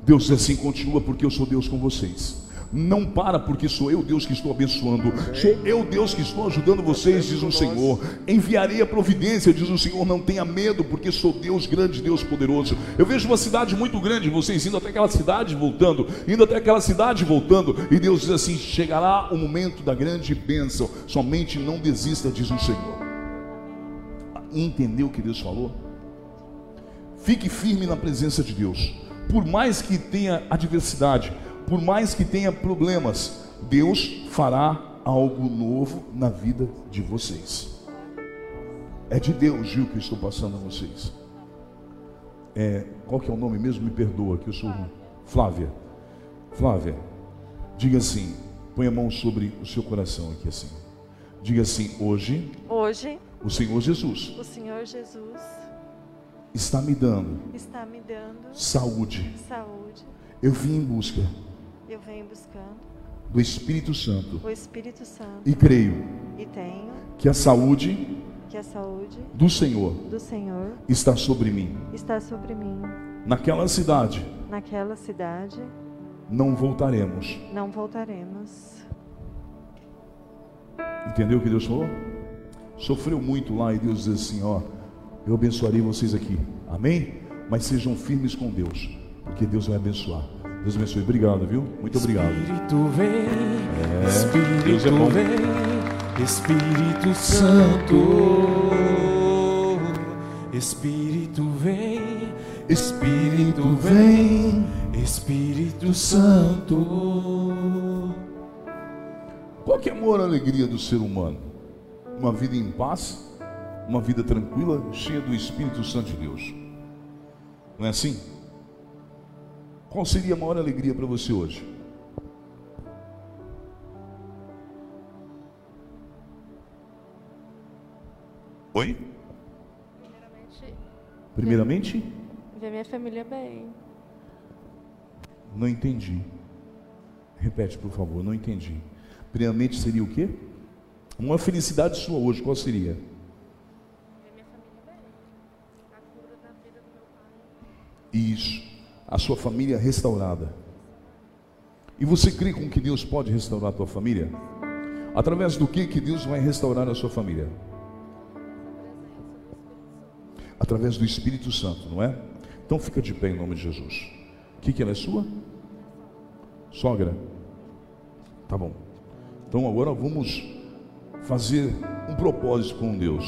Deus diz assim: continua, porque eu sou Deus com vocês. Não para porque sou eu Deus que estou abençoando, sou eu Deus que estou ajudando vocês, diz o Senhor. Enviarei a providência, diz o Senhor. Não tenha medo, porque sou Deus grande, Deus poderoso. Eu vejo uma cidade muito grande, vocês indo até aquela cidade voltando, indo até aquela cidade voltando, e Deus diz assim: chegará o momento da grande bênção. Somente não desista, diz o Senhor. Entendeu o que Deus falou? Fique firme na presença de Deus. Por mais que tenha adversidade, por mais que tenha problemas, Deus fará algo novo na vida de vocês. É de Deus, Gil, que eu estou passando a vocês. É, qual que é o nome mesmo? Me perdoa, que eu sou Flávia. Flávia, diga assim, põe a mão sobre o seu coração aqui assim. Diga assim, hoje, Hoje, o Senhor Jesus o Senhor Jesus está me dando está me dando saúde. saúde. Eu vim em busca Eu venho buscando do Espírito Santo o Espírito Santo e creio e tenho que a saúde que a saúde do Senhor do Senhor está sobre mim. está sobre mim. Naquela cidade Naquela cidade não voltaremos. não voltaremos. Entendeu o que Deus falou? Sofreu muito lá e Deus diz assim: Ó, eu abençoarei vocês aqui. Amém? Mas sejam firmes com Deus, porque Deus vai abençoar. Deus abençoe. Obrigado, viu? Muito obrigado. Espírito vem, Deus é Espírito bom. vem, Espírito Santo. Espírito vem, Espírito vem, Espírito Santo. Qual que é a maior alegria do ser humano? Uma vida em paz, uma vida tranquila, cheia do Espírito Santo de Deus. Não é assim? Qual seria a maior alegria para você hoje? Oi? Primeiramente, Primeiramente, ver minha família bem. não entendi. Repete, por favor, não entendi. Primeiramente seria o quê? Uma felicidade sua hoje, qual seria? Ver minha família bem. A cura da vida do meu pai. Isso. A sua família restaurada. E você crê com que Deus pode restaurar a tua família? Através do que que Deus vai restaurar a sua família? Através do Espírito Santo, não é? Então fica de pé em nome de Jesus. O que que ela é sua? Sogra. Tá bom. Então agora vamos fazer um propósito com Deus.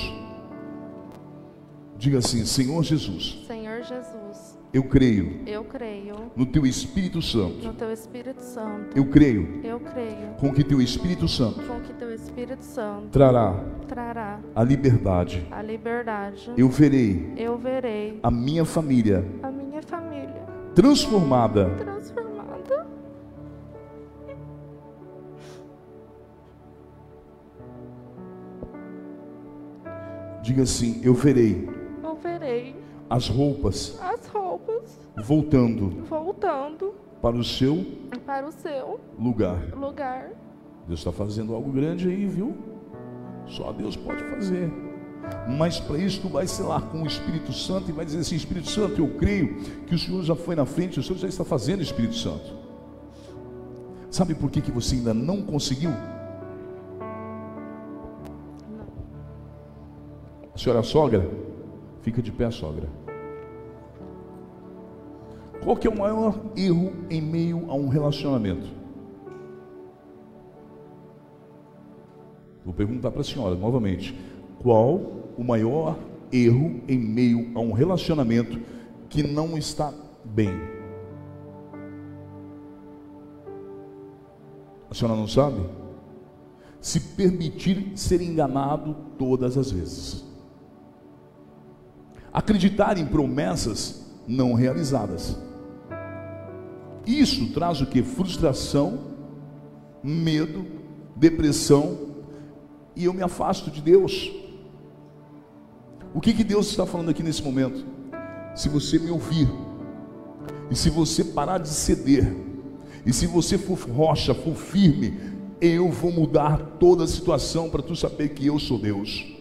Diga assim: Senhor Jesus, Senhor Jesus, eu creio eu creio no teu Espírito Santo. no teu Espírito Santo. Eu creio Eu creio com que teu Espírito Santo com que teu Espírito Santo trará trará a liberdade. a liberdade. Eu verei Eu verei a minha família a minha família transformada transformada. Diga assim: eu verei Eu verei as roupas as roupas voltando voltando para o seu para o seu lugar. lugar. Deus está fazendo algo grande aí, viu? Só Deus pode fazer. Mas para isso tu vai selar com o Espírito Santo e vai dizer assim: Espírito Santo, eu creio que o Senhor já foi na frente, o Senhor já está fazendo, Espírito Santo. Sabe por que, que você ainda não conseguiu? A senhora é sogra? Fica de pé, sogra. Qual que é o maior erro em meio a um relacionamento? Vou perguntar para a senhora novamente. Qual o maior erro em meio a um relacionamento que não está bem? A senhora não sabe? se permitir ser enganado todas as vezes. Acreditar em promessas não realizadas. Isso traz o que? Frustração, medo, depressão, e eu me afasto de Deus. O que, que Deus está falando aqui nesse momento? Se você me ouvir, e se você parar de ceder, e se você for rocha, for firme, eu vou mudar toda a situação para tu saber que eu sou Deus.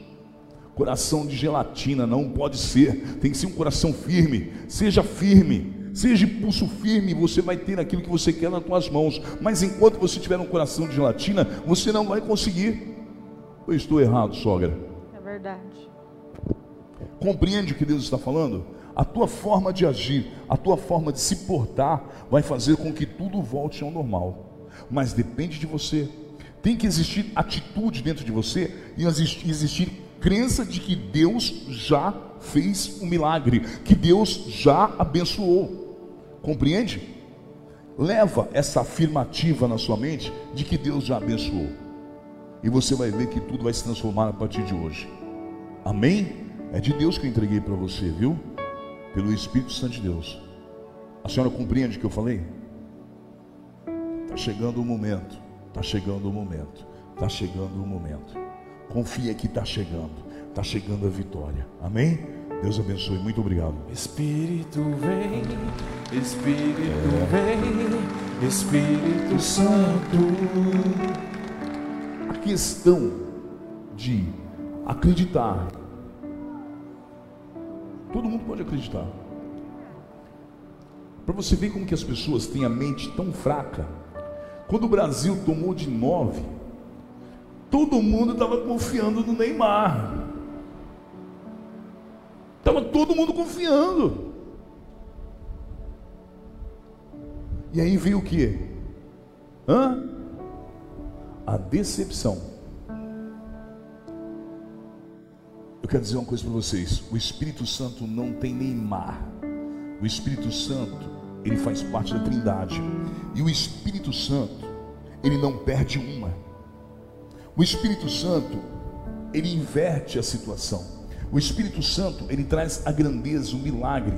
Coração de gelatina não pode ser, tem que ser um coração firme. Seja firme, seja pulso firme, você vai ter aquilo que você quer nas tuas mãos. Mas enquanto você tiver um coração de gelatina, você não vai conseguir. Eu estou errado, sogra. É verdade. Compreende o que Deus está falando? A tua forma de agir, a tua forma de se portar, vai fazer com que tudo volte ao normal. Mas depende de você. Tem que existir atitude dentro de você e existir crença de que Deus já fez um milagre, que Deus já abençoou. Compreende? Leva essa afirmativa na sua mente de que Deus já abençoou. E você vai ver que tudo vai se transformar a partir de hoje. Amém? É de Deus que eu entreguei para você, viu? Pelo Espírito Santo de Deus. A senhora compreende o que eu falei? Está chegando o momento. Está chegando o momento. Está chegando o momento. Confia que está chegando. Está chegando a vitória. Amém? Deus abençoe. Muito obrigado. Espírito vem, Espírito vem, Espírito Santo. A questão de acreditar. Todo mundo pode acreditar. Para você ver como que as pessoas têm a mente tão fraca. Quando o Brasil tomou de nove, todo mundo estava confiando no Neymar. Estava todo mundo confiando. E aí veio o que? Hã? A decepção. Eu quero dizer uma coisa para vocês: o Espírito Santo não tem Neymar. O Espírito Santo, ele faz parte da Trindade. E o Espírito Santo, ele não perde uma. O Espírito Santo, ele inverte a situação. O Espírito Santo, ele traz a grandeza, o milagre.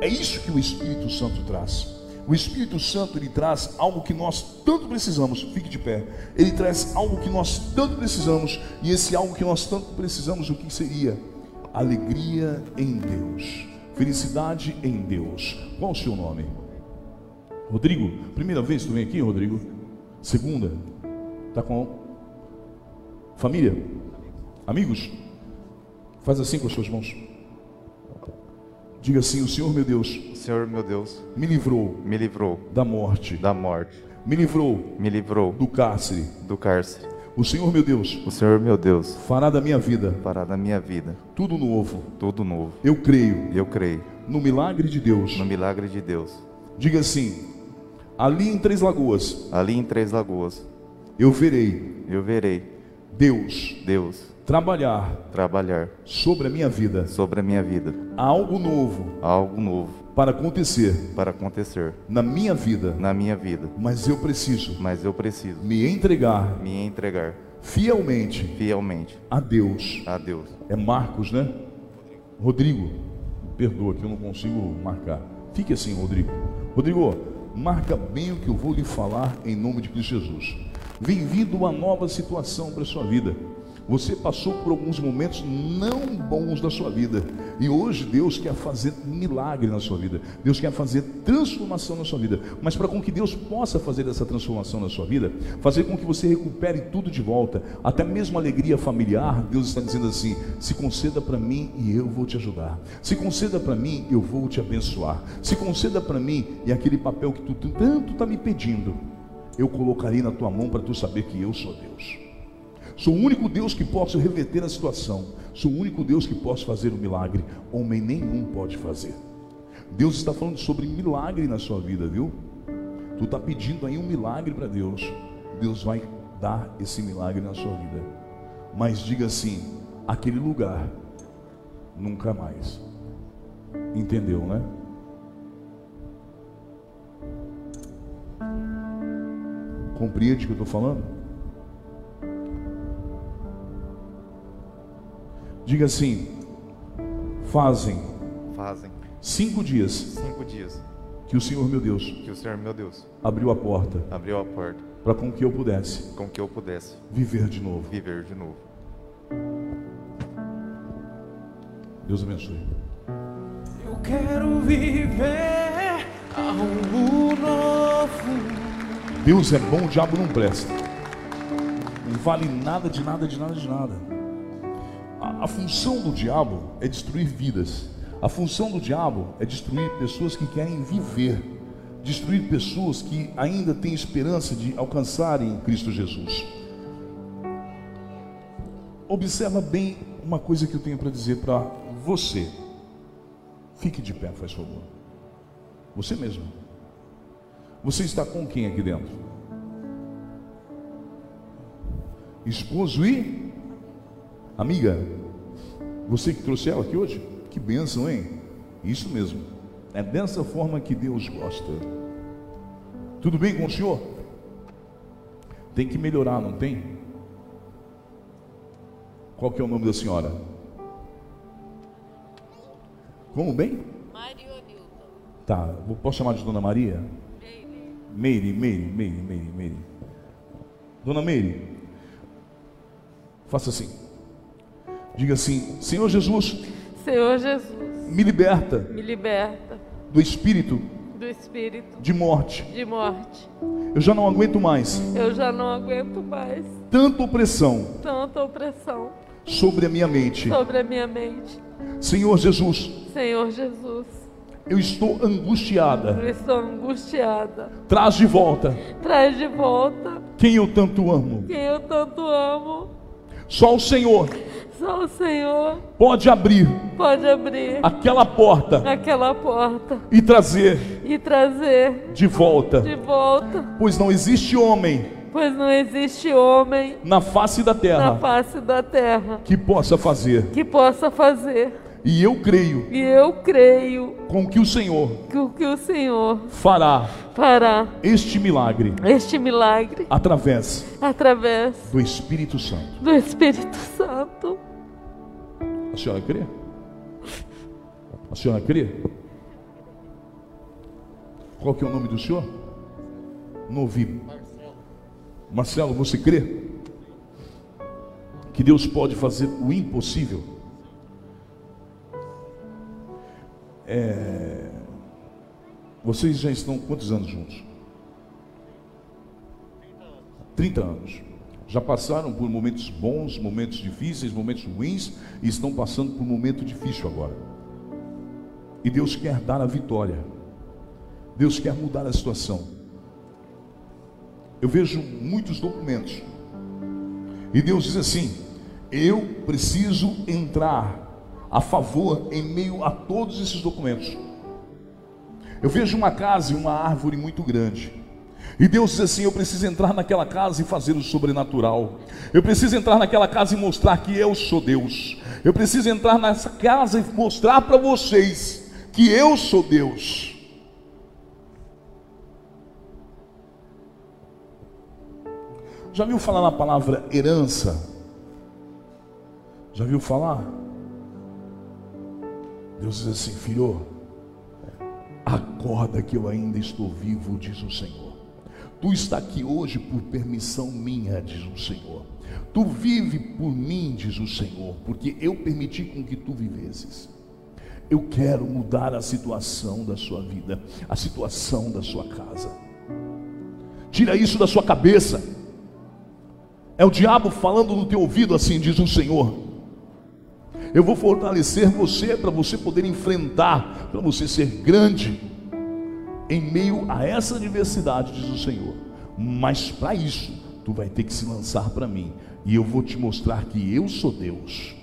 É isso que o Espírito Santo traz. O Espírito Santo ele traz algo que nós tanto precisamos. Fique de pé. Ele traz algo que nós tanto precisamos. E esse algo que nós tanto precisamos, o que seria? Alegria em Deus. Felicidade em Deus. Qual o seu nome? Rodrigo. Primeira vez que tu vem aqui, Rodrigo? Segunda. Tá com família? Amigos? Faz assim com as suas mãos. Diga assim: O Senhor meu Deus O Senhor, meu Deus, me livrou me livrou da morte, da morte, me livrou me livrou do cárcere. do cárcere. O Senhor meu Deus O Senhor, meu Deus, fará da minha vida fará da minha vida tudo novo. tudo novo. Eu creio eu creio no milagre de Deus. no milagre de Deus. Diga assim: ali em Três Lagoas Ali em Três Lagoas, eu verei eu verei Deus Deus trabalhar trabalhar sobre a minha vida. sobre a minha vida. Algo novo Algo novo para acontecer para acontecer na minha vida. na minha vida. Mas eu preciso Mas eu preciso me entregar me entregar fielmente fielmente a Deus. a Deus. É Marcos, né? Rodrigo, perdoa que eu não consigo marcar. Fique assim, Rodrigo. Rodrigo, marca bem o que eu vou lhe falar em nome de Cristo Jesus. Vem vindo uma nova situação para a sua vida. Você passou por alguns momentos não bons da sua vida. E hoje Deus quer fazer milagre na sua vida. Deus quer fazer transformação na sua vida. Mas para com que Deus possa fazer essa transformação na sua vida, fazer com que você recupere tudo de volta, até mesmo a alegria familiar, Deus está dizendo assim: se conceda para mim e eu vou te ajudar. Se conceda para mim, eu vou te abençoar. Se conceda para mim e aquele papel que tu tanto está me pedindo, eu colocarei na tua mão para tu saber que eu sou Deus. Sou o único Deus que posso reverter a situação. Sou o único Deus que posso fazer o um milagre. Homem nenhum pode fazer. Deus está falando sobre milagre na sua vida, viu? Tu está pedindo aí um milagre para Deus. Deus vai dar esse milagre na sua vida. Mas diga assim: aquele lugar, nunca mais. Entendeu, né? Compreende o que eu estou falando? Diga assim: fazem. Fazem. Cinco dias. Cinco dias. Que o Senhor meu Deus. Que o Senhor meu Deus. Abriu a porta. Abriu a porta. Para com que eu pudesse. Com que eu pudesse. Viver de novo. Viver de novo. Deus abençoe. Eu quero viver algo novo. Deus é bom, o diabo não presta. Não vale nada de nada, de nada, de nada. A, a função do diabo é destruir vidas. A função do diabo é destruir pessoas que querem viver. Destruir pessoas que ainda têm esperança de alcançarem Cristo Jesus. Observa bem uma coisa que eu tenho para dizer para você. Fique de pé, faz favor. Você mesmo. Você está com quem aqui dentro? Esposo e amiga. Você que trouxe ela aqui hoje? Que bênção, hein? Isso mesmo. É dessa forma que Deus gosta. Tudo bem com o senhor? Tem que melhorar, não tem? Qual que é o nome da senhora? Como bem? Newton. Tá, posso chamar de Dona Maria? Meire, Meire, Meire, Meire, Meire. Dona Meire, faça assim. Diga assim: Senhor Jesus, Senhor Jesus, me liberta me liberta do espírito do espírito de morte. de morte. Eu já não aguento mais Eu já não aguento mais tanta opressão tanta opressão sobre a minha mente. sobre a minha mente. Senhor Jesus, Senhor Jesus, eu estou angustiada. eu estou angustiada. Traz de volta Traz de volta quem eu tanto amo. quem eu tanto amo. Só o Senhor Só o Senhor pode abrir pode abrir aquela porta aquela porta e trazer e trazer de volta. de volta, Pois não existe homem pois não existe homem na face da na terra face da terra que possa fazer. que possa fazer. E eu creio E eu creio com que o Senhor o que o Senhor fará fará este milagre este milagre através através do Espírito Santo. do Espírito Santo. A senhora crê? A senhora crê? Qual que é o nome do senhor? Não ouvi. Marcelo, você crê? Que Deus pode fazer o impossível? É... Vocês já estão quantos anos juntos? 30 anos. Já passaram por momentos bons, momentos difíceis, momentos ruins e estão passando por um momento difícil agora. E Deus quer dar a vitória. Deus quer mudar a situação. Eu vejo muitos documentos. E Deus diz assim: Eu preciso entrar a favor em meio a todos esses documentos. Eu vejo uma casa e uma árvore muito grande. E Deus diz assim: Eu preciso entrar naquela casa e fazer o sobrenatural. Eu preciso entrar naquela casa e mostrar que eu sou Deus. Eu preciso entrar nessa casa e mostrar para vocês que eu sou Deus. Já viu falar na palavra herança? Já viu falar? Deus diz assim, filho, acorda que eu ainda estou vivo, diz o Senhor. Tu está aqui hoje por permissão minha, diz o Senhor. Tu vive por mim, diz o Senhor, porque eu permiti com que tu vivesses. Eu quero mudar a situação da sua vida, a situação da sua casa. Tira isso da sua cabeça. É o diabo falando no teu ouvido assim, diz o Senhor. Eu vou fortalecer você para você poder enfrentar, para você ser grande em meio a essa adversidade, diz o Senhor. Mas para isso, tu vai ter que se lançar para mim, e eu vou te mostrar que eu sou Deus.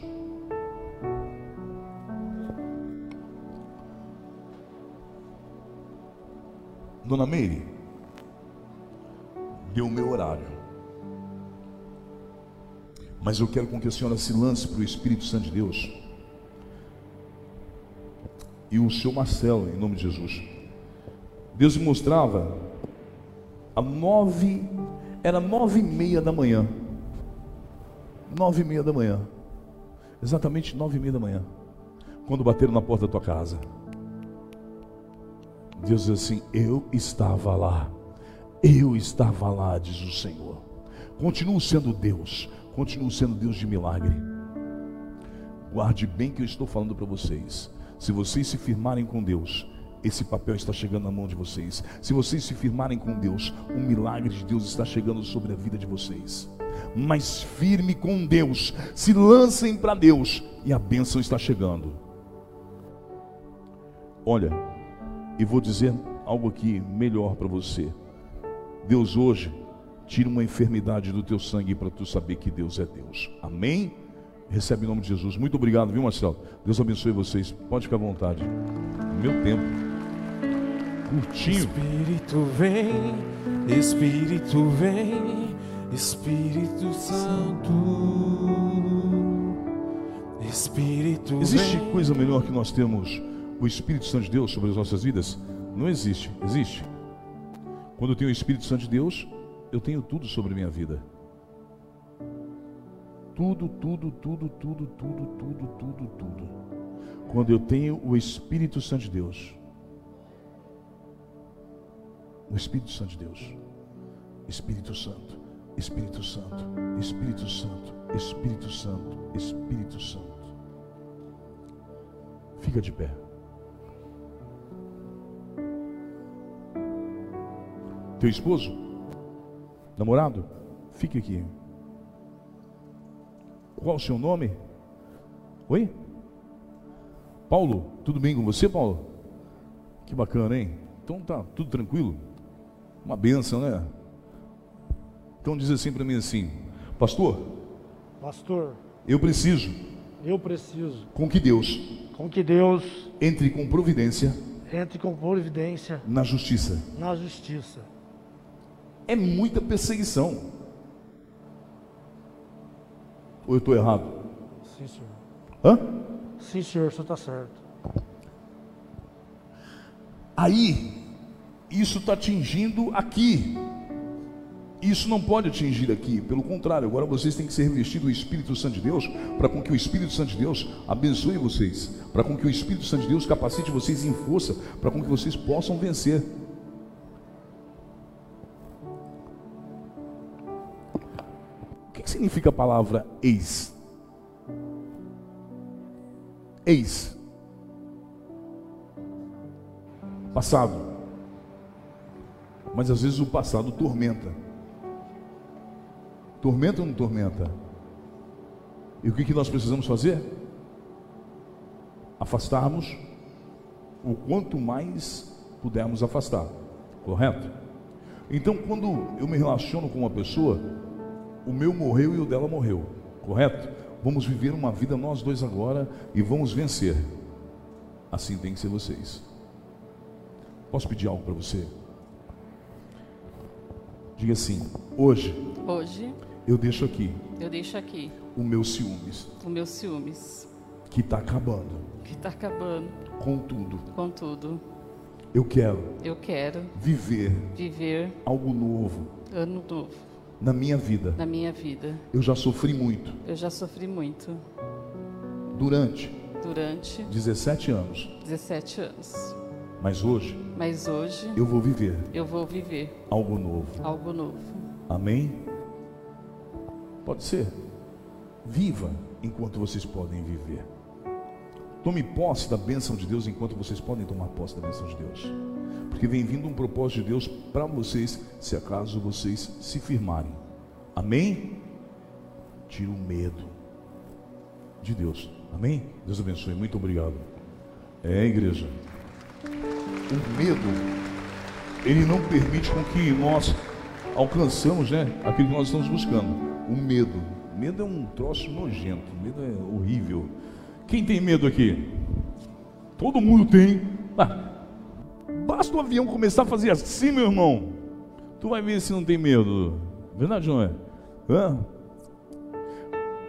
Dona Meire, deu o meu horário. Mas eu quero com que a senhora se lance para o Espírito Santo de Deus. E o seu Marcelo, em nome de Jesus. Deus me mostrava a nove, era nove e meia da manhã. Nove e meia da manhã. exatamente nove e meia da manhã, quando bateram na porta da tua casa. Deus diz assim: Eu estava lá, eu estava lá, diz o Senhor. Continuo sendo Deus, continuo sendo Deus de milagre. Guarde bem que eu estou falando para vocês. Se vocês se firmarem com Deus, esse papel está chegando na mão de vocês. Se vocês se firmarem com Deus, o milagre de Deus está chegando sobre a vida de vocês. Mas firme com Deus, se lancem para Deus e a bênção está chegando. Olha, e vou dizer algo aqui melhor para você. Deus hoje tira uma enfermidade do teu sangue para tu saber que Deus é Deus. Amém? Recebe em nome de Jesus. Muito obrigado, viu, Marcelo? Deus abençoe vocês. Pode ficar à vontade. Meu tempo. Curtinho. Espírito vem, Espírito vem, Espírito Santo. Espírito Existe vem. coisa melhor que nós temos o Espírito Santo de Deus sobre as nossas vidas? Não existe. Existe. Quando tenho o Espírito Santo de Deus, eu tenho tudo sobre minha vida. Tudo, tudo, tudo, tudo, tudo, tudo, tudo, tudo. Quando eu tenho o Espírito Santo de Deus. O Espírito Santo de Deus. Espírito Santo, Espírito Santo, Espírito Santo, Espírito Santo, Espírito Santo. Fica de pé. Teu esposo? Namorado? Fique aqui. Qual o seu nome? Oi? Paulo, tudo bem com você, Paulo? Que bacana, hein? Então tá tudo tranquilo? Uma benção, né? Então diz assim para mim assim, pastor, Pastor, eu preciso eu preciso com que Deus com que Deus entre com providência entre com providência na justiça. na justiça. É muita perseguição. Ou eu estou errado? Sim, senhor. Hã? Sim, senhor, o senhor está certo. Aí, isso está atingindo aqui. Isso não pode atingir aqui, pelo contrário, agora vocês têm que ser revestidos do Espírito Santo de Deus, para com que o Espírito Santo de Deus abençoe vocês, para com que o Espírito Santo de Deus capacite vocês em força, para com que vocês possam vencer. Que, significa a palavra ex? Ex. Passado. Mas às vezes o passado tormenta. Tormenta ou não tormenta? E o que, que nós precisamos fazer? Afastarmos o quanto mais pudermos afastar. Correto? Então, quando eu me relaciono com uma pessoa, o meu morreu e o dela morreu. Correto? Vamos viver uma vida nós dois agora e vamos vencer. Assim tem que ser vocês. Posso pedir algo para você? Diga assim: hoje Hoje eu deixo aqui eu deixo aqui o meu ciúmes, o meu ciúmes, que está acabando que está acabando com tudo. com tudo. Eu quero Eu quero viver viver algo novo ano novo na minha vida. na minha vida. Eu já sofri muito Eu já sofri muito durante durante 17 anos, 17 anos, mas hoje mas hoje eu vou viver eu vou viver algo novo. algo novo. Amém? Pode ser. Viva enquanto vocês podem viver. Tome posse da bênção de Deus enquanto vocês podem tomar posse da bênção de Deus. Porque vem vindo um propósito de Deus para vocês, se acaso vocês se firmarem. Amém? Tira o medo de Deus. Amém? Deus abençoe. Muito obrigado. É, igreja. O medo, ele não permite com que nós alcançamos, né, aquilo que nós estamos buscando. O medo. Medo é um troço nojento. Medo é horrível. Quem tem medo aqui? Todo mundo tem. Ah, basta o avião começar a fazer assim, meu irmão. Tu vai ver se não tem medo. Verdade não é? Hã?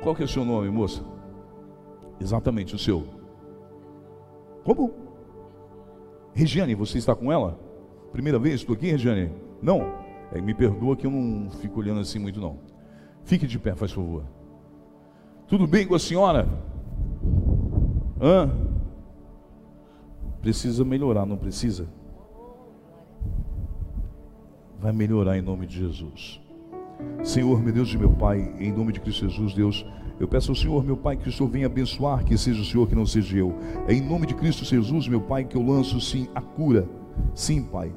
Qual que é o seu nome, moça? Exatamente, o seu. Como? Regiane, você está com ela? Primeira vez estou aqui, Regiane? Não? É, me perdoa que eu não fico olhando assim muito não. Fique de pé, faz favor. Tudo bem com a senhora? Hã? Precisa melhorar, não precisa? Vai melhorar em nome de Jesus. Senhor, meu Deus e meu Pai, em nome de Cristo Jesus, Deus, eu peço ao Senhor, meu Pai, que o Senhor venha abençoar, que seja o Senhor, que não seja eu. É em nome de Cristo Jesus, meu Pai, que eu lanço sim a cura. Sim, Pai.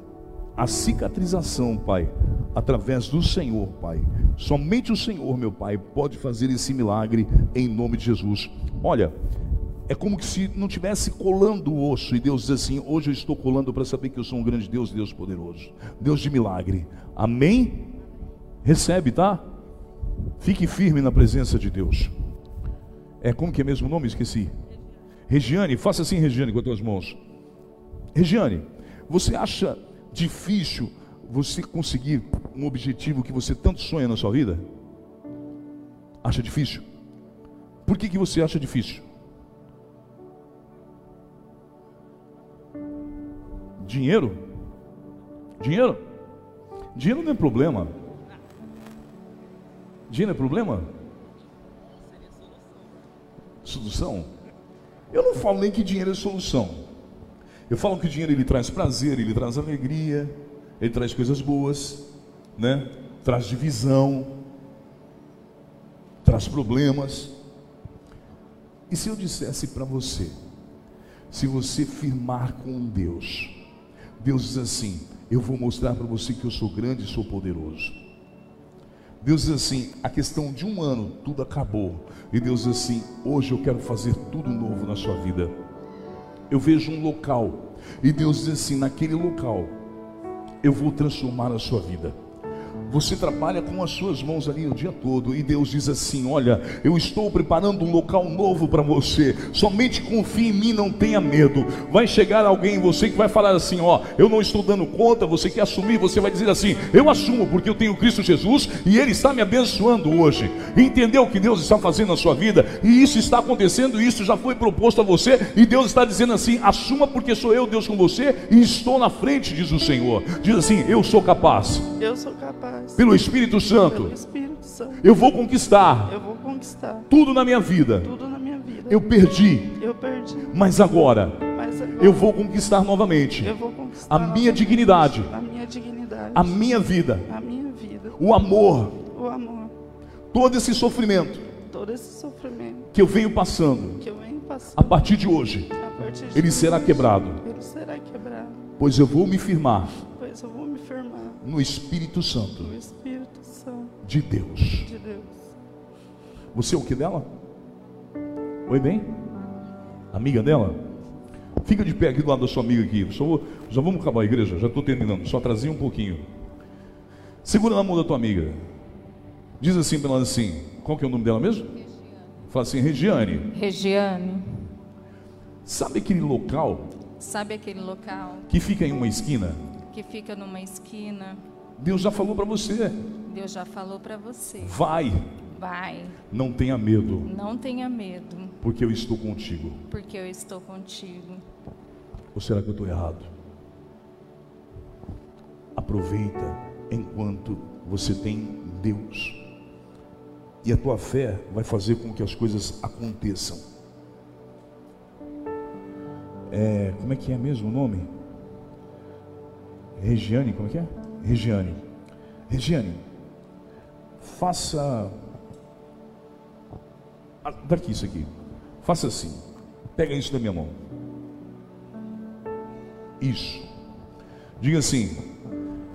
A cicatrização, Pai, através do Senhor, Pai. Somente o Senhor, meu Pai, pode fazer esse milagre em nome de Jesus. Olha, é como se não tivesse colando o osso e Deus diz assim: Hoje eu estou colando para saber que eu sou um grande Deus, Deus poderoso, Deus de milagre. Amém? Recebe, tá? Fique firme na presença de Deus. É como que é mesmo o nome? Esqueci. Regiane, faça assim, Regiane, com as tuas mãos. Regiane, você acha difícil você conseguir um objetivo que você tanto sonha na sua vida? Acha difícil? Por que, que você acha difícil? Dinheiro? Dinheiro? Dinheiro não é problema. Dinheiro é problema? Solução? Eu não falo nem que dinheiro é solução. Eu falo que o dinheiro ele traz prazer, ele traz alegria, ele traz coisas boas, né? Traz divisão, traz problemas. E se eu dissesse para você, se você firmar com Deus, Deus diz assim: Eu vou mostrar para você que eu sou grande e sou poderoso. Deus diz assim: a questão de um ano, tudo acabou. E Deus diz assim: hoje eu quero fazer tudo novo na sua vida. Eu vejo um local, e Deus diz assim: naquele local, eu vou transformar a sua vida. Você trabalha com as suas mãos ali o dia todo e Deus diz assim: Olha, eu estou preparando um local novo para você. Somente confie em mim, não tenha medo. Vai chegar alguém em você que vai falar assim: Ó, eu não estou dando conta. Você quer assumir? Você vai dizer assim: Eu assumo porque eu tenho Cristo Jesus e Ele está me abençoando hoje. Entendeu o que Deus está fazendo na sua vida? E isso está acontecendo. Isso já foi proposto a você e Deus está dizendo assim: Assuma porque sou eu, Deus, com você e estou na frente, diz o Senhor. Diz assim: Eu sou capaz. Eu sou capaz. Pelo Espírito Santo. Eu vou conquistar Eu vou conquistar tudo na minha vida. tudo na minha vida. Eu perdi, Eu perdi. mas agora eu vou conquistar novamente a minha dignidade, a minha vida, o amor, o amor, todo esse sofrimento todo esse sofrimento que eu venho passando, a partir de hoje, Ele será quebrado, pois eu vou me firmar pois eu vou me firmar no Espírito Santo no Espírito Santo de Deus. de Deus. Você é o que dela? Oi, bem? Amiga dela? Fica de pé aqui do lado da sua amiga aqui. Só já vamos acabar a igreja, já estou terminando. Só trazer um pouquinho. Segura na mão da tua amiga. Diz assim para ela assim: qual que é o nome dela mesmo? Fala assim, Regiane. Regiane, Sabe aquele local sabe aquele local que fica em uma esquina? Que fica numa esquina? Deus já falou para você. Deus já falou para você. Vai, Vai, não tenha medo, não tenha medo, porque eu estou contigo. porque eu estou contigo. Ou será que eu estou errado? Aproveita enquanto você tem Deus. E a tua fé vai fazer com que as coisas aconteçam. É, como é que é mesmo o nome? Regiane, como é que é? Regiane. Regiane, faça. Ah, Daqui isso aqui. Faça assim. Pega isso da minha mão. Isso. Diga assim: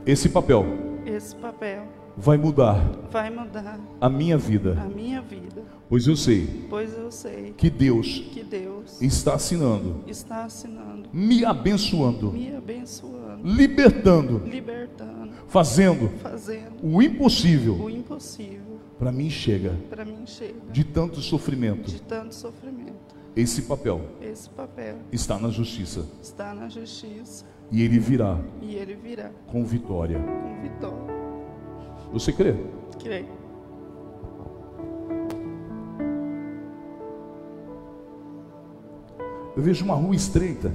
esse papel Esse papel vai mudar vai mudar a minha vida, a minha vida, pois eu sei pois eu sei que Deus que Deus está assinando, está assinando, me abençoando, me abençoando, libertando, libertando, fazendo fazendo o impossível o impossível para mim chega para mim chega de tanto sofrimento. de tanto sofrimento. Esse papel Esse papel está na justiça está na justiça e ele virá e ele virá com vitória. com vitória. Você crê? Creio. Eu vejo uma rua estreita.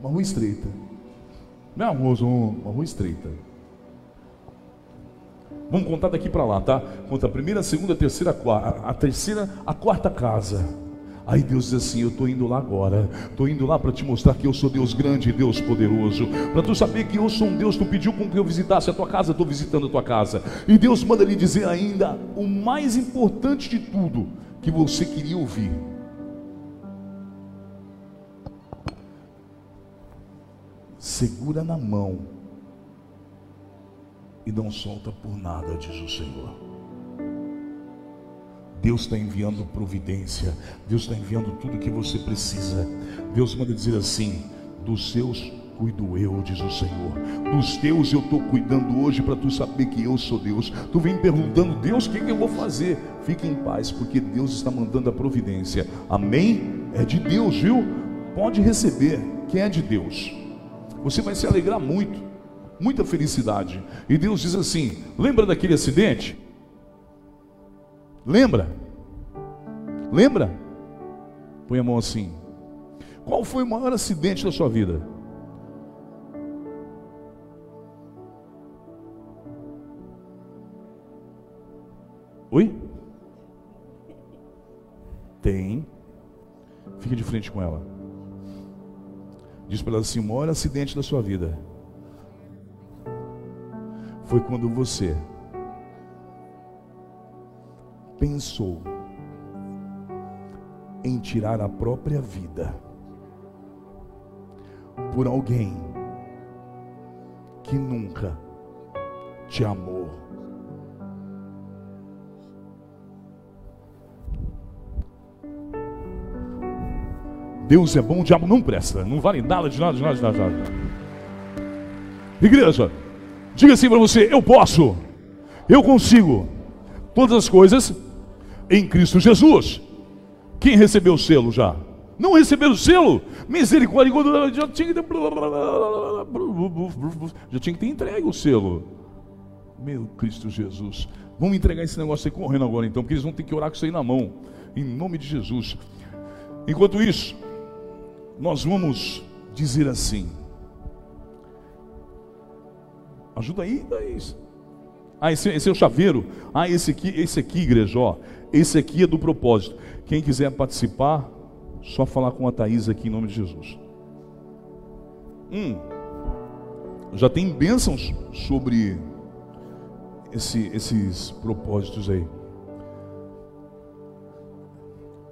Uma rua estreita. Não é uma rua, uma rua estreita. Vamos contar daqui para lá, tá? Conta a primeira, a segunda, a terceira, a quarta, a terceira, a quarta casa. Aí Deus diz assim: Eu estou indo lá agora, estou indo lá para te mostrar que eu sou Deus grande e Deus poderoso, para tu saber que eu sou um Deus. Tu pediu com que eu visitasse a tua casa, estou visitando a tua casa. E Deus manda lhe dizer ainda o mais importante de tudo que você queria ouvir. Segura na mão e não solta por nada, diz o Senhor. Deus está enviando providência, Deus está enviando tudo que você precisa. Deus manda dizer assim: dos seus cuido eu, diz o Senhor. Dos teus eu estou cuidando hoje para tu saber que eu sou Deus. Tu vem perguntando, Deus, o que, que eu vou fazer? Fique em paz, porque Deus está mandando a providência. Amém? É de Deus, viu? Pode receber, quem é de Deus. Você vai se alegrar muito, muita felicidade. E Deus diz assim: lembra daquele acidente? Lembra? Lembra? Põe a mão assim. Qual foi o maior acidente da sua vida? Oi? Tem. Fica de frente com ela. Diz para ela assim: o maior acidente da sua vida foi quando você pensou em tirar a própria vida por alguém que nunca te amou. Deus é bom, o diabo não presta, não vale nada de nada, de nada, de nada. De nada. Igreja, diga assim para você: eu posso, eu consigo todas as coisas em Cristo Jesus. Quem recebeu o selo já? Não recebeu o selo? Misericórdia, já tinha que ter, já tinha que ter entregue o selo. Meu Cristo Jesus. Vamos entregar esse negócio aí correndo agora então, porque eles vão ter que orar com isso aí na mão. Em nome de Jesus. Enquanto isso, nós vamos dizer assim. Ajuda aí, daí. Ah, esse, esse, é o chaveiro. Ah, esse aqui, esse aqui, igreja, ó. Esse aqui é do propósito. Quem quiser participar, só falar com a Thaís aqui em nome de Jesus. Hum, já tem bênçãos sobre esse, esses propósitos aí.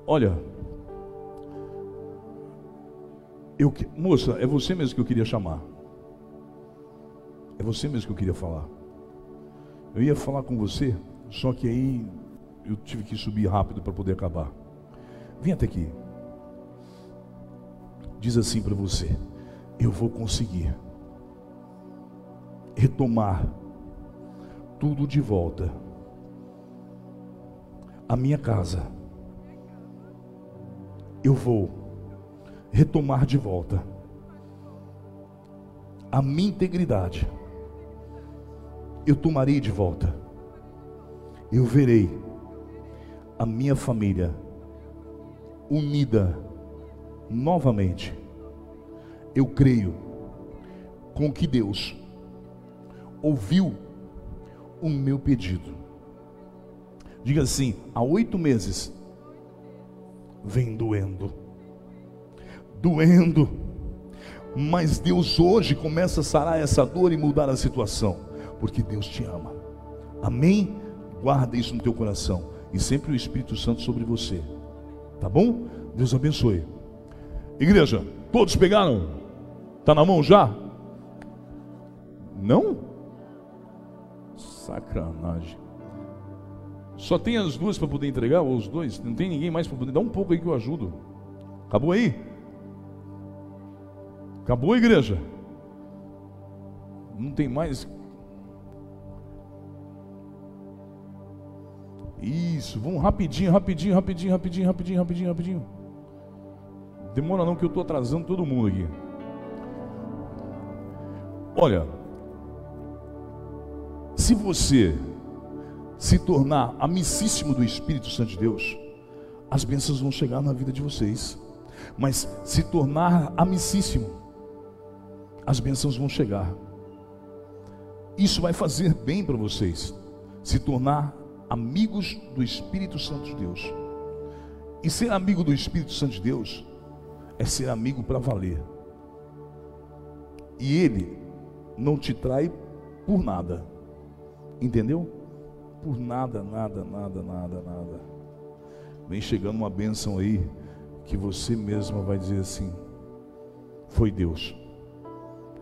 Olha, eu, moça, é você mesmo que eu queria chamar. É você mesmo que eu queria falar. Eu ia falar com você, só que aí eu tive que subir rápido para poder acabar. Vem até aqui. Diz assim para você: Eu vou conseguir retomar tudo de volta. A minha casa. Eu vou retomar de volta a minha integridade. Eu tomarei de volta. Eu verei a minha família unida novamente. Eu creio com que Deus ouviu o meu pedido. Diga assim: há oito meses vem doendo, doendo, mas Deus hoje começa a sarar essa dor e mudar a situação, porque Deus te ama. Amém? Guarda isso no teu coração e sempre o Espírito Santo sobre você. Tá bom? Deus abençoe. Igreja, todos pegaram? Tá na mão já? Não? Sacanagem. Só tem as duas para poder entregar, ou os dois? Não tem ninguém mais para poder. Dá um pouco aí que eu ajudo. Acabou aí? Acabou, igreja? Não tem mais Isso, vamos rapidinho, rapidinho, rapidinho, rapidinho, rapidinho, rapidinho, rapidinho. Demora não que eu estou atrasando todo mundo aqui. Olha, se você se tornar amicíssimo do Espírito Santo de Deus, as bênçãos vão chegar na vida de vocês. Mas se tornar amicíssimo, as bênçãos vão chegar. Isso vai fazer bem para vocês. se tornar amigos do Espírito Santo de Deus. E ser amigo do Espírito Santo de Deus é ser amigo para valer. E ele não te trai por nada. Entendeu? Por nada, nada, nada, nada, nada. Vem chegando uma bênção aí que você mesma vai dizer assim: foi Deus.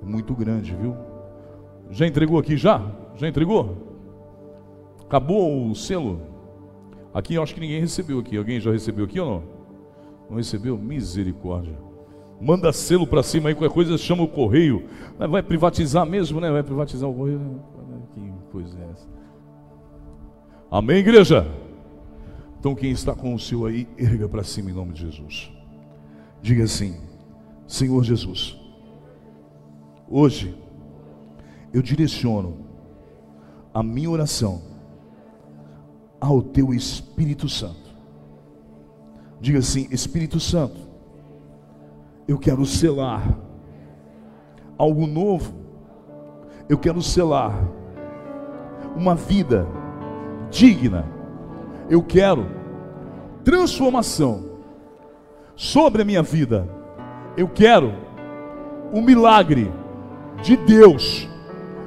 Muito grande, viu? Já entregou aqui já? Já entregou? Acabou o selo? Aqui eu acho que ninguém recebeu aqui. Alguém já recebeu aqui ou não? Não recebeu? Misericórdia. Manda selo para cima aí, qualquer coisa chama o correio. Vai privatizar mesmo, né? Vai privatizar o correio. Que coisa é essa? Amém, igreja? Então quem está com o seu aí, erga para cima em nome de Jesus. Diga assim: Senhor Jesus, hoje eu direciono a minha oração ao teu Espírito Santo. Diga assim: Espírito Santo, eu quero selar algo novo, eu quero selar uma vida digna, eu quero transformação sobre a minha vida, eu quero o milagre de Deus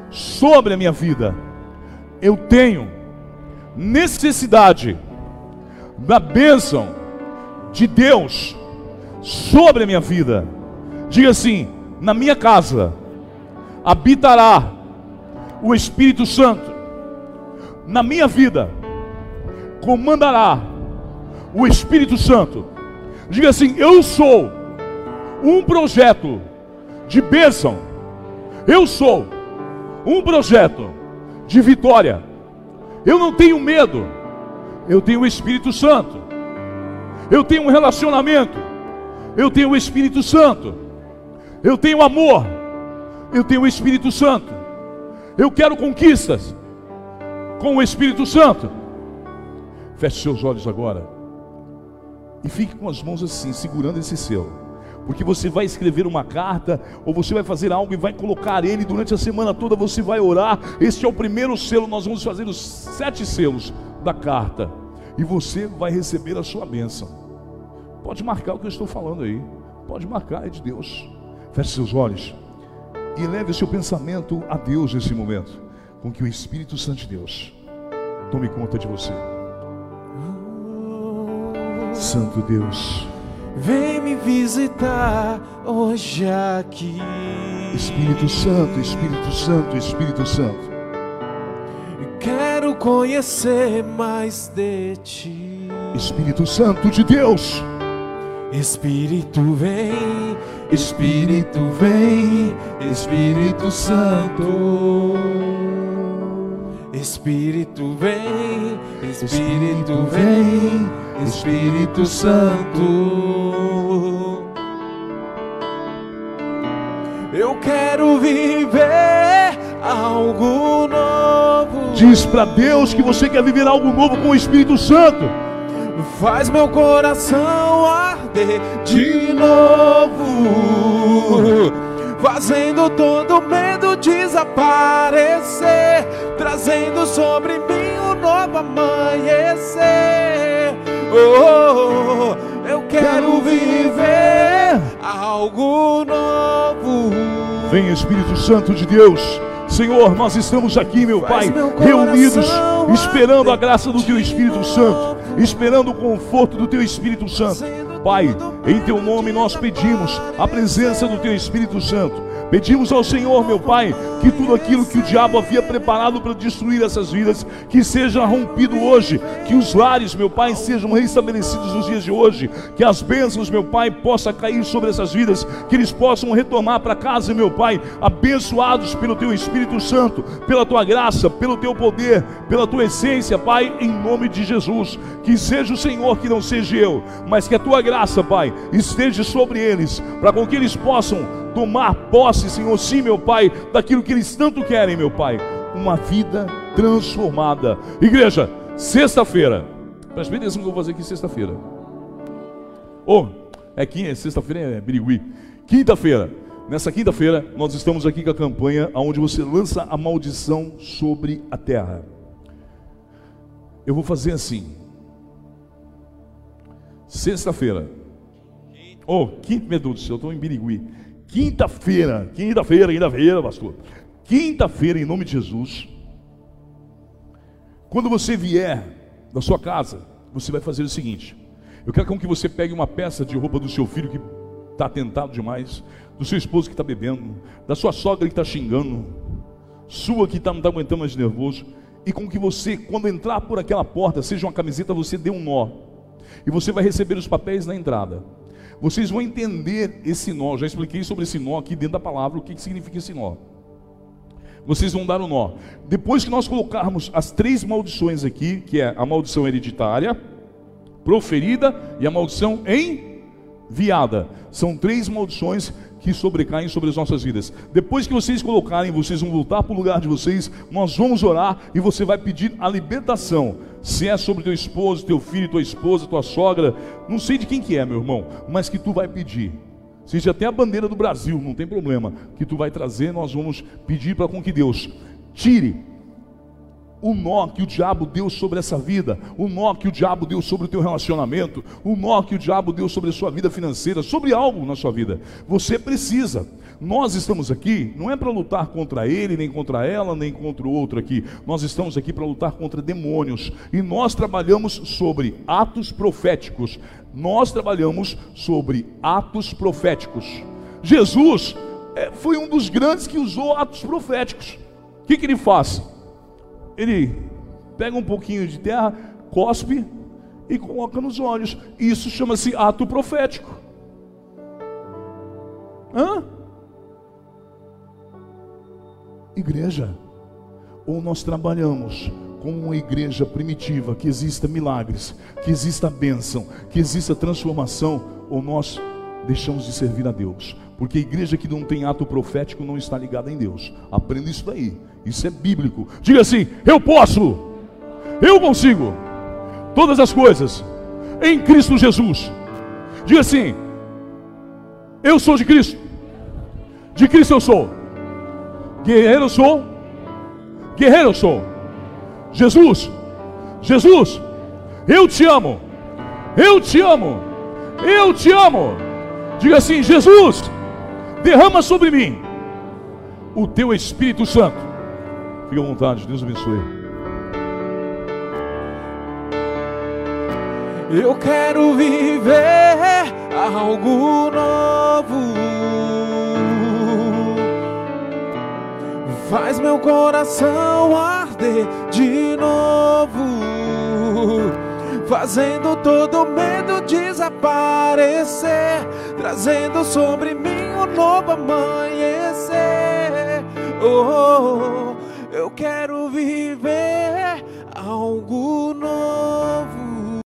sobre a minha vida, eu tenho necessidade da bênção de Deus sobre a minha vida. Diga assim: na minha casa habitará o Espírito Santo, na minha vida comandará o Espírito Santo. Diga assim: eu sou um projeto de bênção, eu sou um projeto de vitória. Eu não tenho medo, eu tenho o Espírito Santo, eu tenho um relacionamento, eu tenho o Espírito Santo, eu tenho amor, eu tenho o Espírito Santo, eu quero conquistas com o Espírito Santo. Feche seus olhos agora e fique com as mãos assim, segurando esse selo porque você vai escrever uma carta, ou você vai fazer algo e vai colocar ele durante a semana toda, você vai orar. Este é o primeiro selo, nós vamos fazer os sete selos da carta, e você vai receber a sua bênção. Pode marcar o que eu estou falando aí, pode marcar, é de Deus. Feche seus olhos e leve seu pensamento a Deus nesse momento, com que o Espírito Santo de Deus tome conta de você. Santo Deus. Vem me visitar hoje aqui. Espírito Santo, Espírito Santo, Espírito Santo. Quero conhecer mais de ti. Espírito Santo de Deus. Espírito vem, Espírito vem, Espírito Santo. Espírito vem, Espírito vem, Espírito Santo. Eu quero viver algo novo. Diz para Deus que você quer viver algo novo com o Espírito Santo. Faz meu coração arder de novo, [laughs] fazendo todo medo desaparecer, trazendo sobre mim um novo amanhecer. Oh, eu quero viver algo novo. Vem Espírito Santo de Deus. Senhor, nós estamos aqui, meu Faz Pai, meu reunidos, esperando a graça do Teu Espírito Santo, esperando o conforto do Teu Espírito Santo. Pai, em Teu nome nós pedimos a presença do Teu Espírito Santo. Pedimos ao Senhor, meu Pai, que tudo aquilo que o diabo havia preparado para destruir essas vidas, que seja rompido hoje, que os lares, meu Pai, sejam restabelecidos nos dias de hoje, que as bênçãos, meu Pai, possam cair sobre essas vidas, que eles possam retornar para casa, meu Pai, abençoados pelo Teu Espírito Santo, pela Tua graça, pelo Teu poder, pela Tua essência, Pai, em nome de Jesus. Que seja o Senhor, que não seja eu, mas que a Tua graça, Pai, esteja sobre eles, para com que eles possam tomar posse, Senhor, sim, meu Pai, daquilo que eles tanto querem, meu Pai, uma vida transformada. Igreja, sexta-feira, preste bem atenção que eu vou fazer aqui sexta-feira. Oh, é quinta, sexta-feira é Birigui. Quinta-feira, nessa quinta-feira, nós estamos aqui com a campanha onde você lança a maldição sobre a terra. Eu vou fazer assim. Sexta-feira. Oh, quinta, meu Deus do céu, eu estou em Birigui. Quinta-feira, quinta-feira, quinta-feira, pastor. Quinta-feira, em nome de Jesus. Quando você vier da sua casa, você vai fazer o seguinte: eu quero que você pegue uma peça de roupa do seu filho que está atentado demais, do seu esposo que está bebendo, da sua sogra que está xingando, sua que tá, não está aguentando mais nervoso, e com que você, quando entrar por aquela porta, seja uma camiseta, você dê um nó, e você vai receber os papéis na entrada. Vocês vão entender esse nó, já expliquei sobre esse nó aqui dentro da palavra, o que, que significa esse nó. Vocês vão dar o um nó. Depois que nós colocarmos as três maldições aqui, que é a maldição hereditária, proferida e a maldição enviada. São três maldições que sobrecaem sobre as nossas vidas. Depois que vocês colocarem, vocês vão voltar para o lugar de vocês, nós vamos orar e você vai pedir a libertação. Se é sobre teu esposo, teu filho, tua esposa, tua sogra, não sei de quem que é, meu irmão, mas que tu vai pedir. Seja até a bandeira do Brasil, não tem problema, que tu vai trazer, nós vamos pedir para com que Deus tire o nó que o diabo deu sobre essa vida, o nó que o diabo deu sobre o teu relacionamento, o nó que o diabo deu sobre a sua vida financeira, sobre algo na sua vida. Você precisa. Nós estamos aqui não é para lutar contra ele, nem contra ela, nem contra o outro aqui. Nós estamos aqui para lutar contra demônios. E nós trabalhamos sobre atos proféticos. Nós trabalhamos sobre atos proféticos. Jesus é, foi um dos grandes que usou atos proféticos. O que, que ele faz? ele pega um pouquinho de terra, cospe e coloca nos olhos. Isso chama-se ato profético. Hã? Igreja. Ou nós trabalhamos como uma igreja primitiva, que exista milagres, que exista bênção, que exista transformação, ou nós deixamos de servir a Deus. Porque a igreja que não tem ato profético não está ligada em Deus. Aprenda isso daí. Isso é bíblico. Diga assim: eu posso, eu consigo todas as coisas em Cristo Jesus. Diga assim: eu sou de Cristo, de Cristo eu sou, guerreiro sou, guerreiro sou. Jesus, Jesus, eu te amo, eu te amo, eu te amo. Diga assim: Jesus, derrama sobre mim o teu Espírito Santo Fique à vontade, Deus abençoe. Eu quero viver algo novo. faz meu coração arder de novo, fazendo todo medo desaparecer, trazendo sobre mim um novo amanhecer. Oh, eu quero viver algo novo.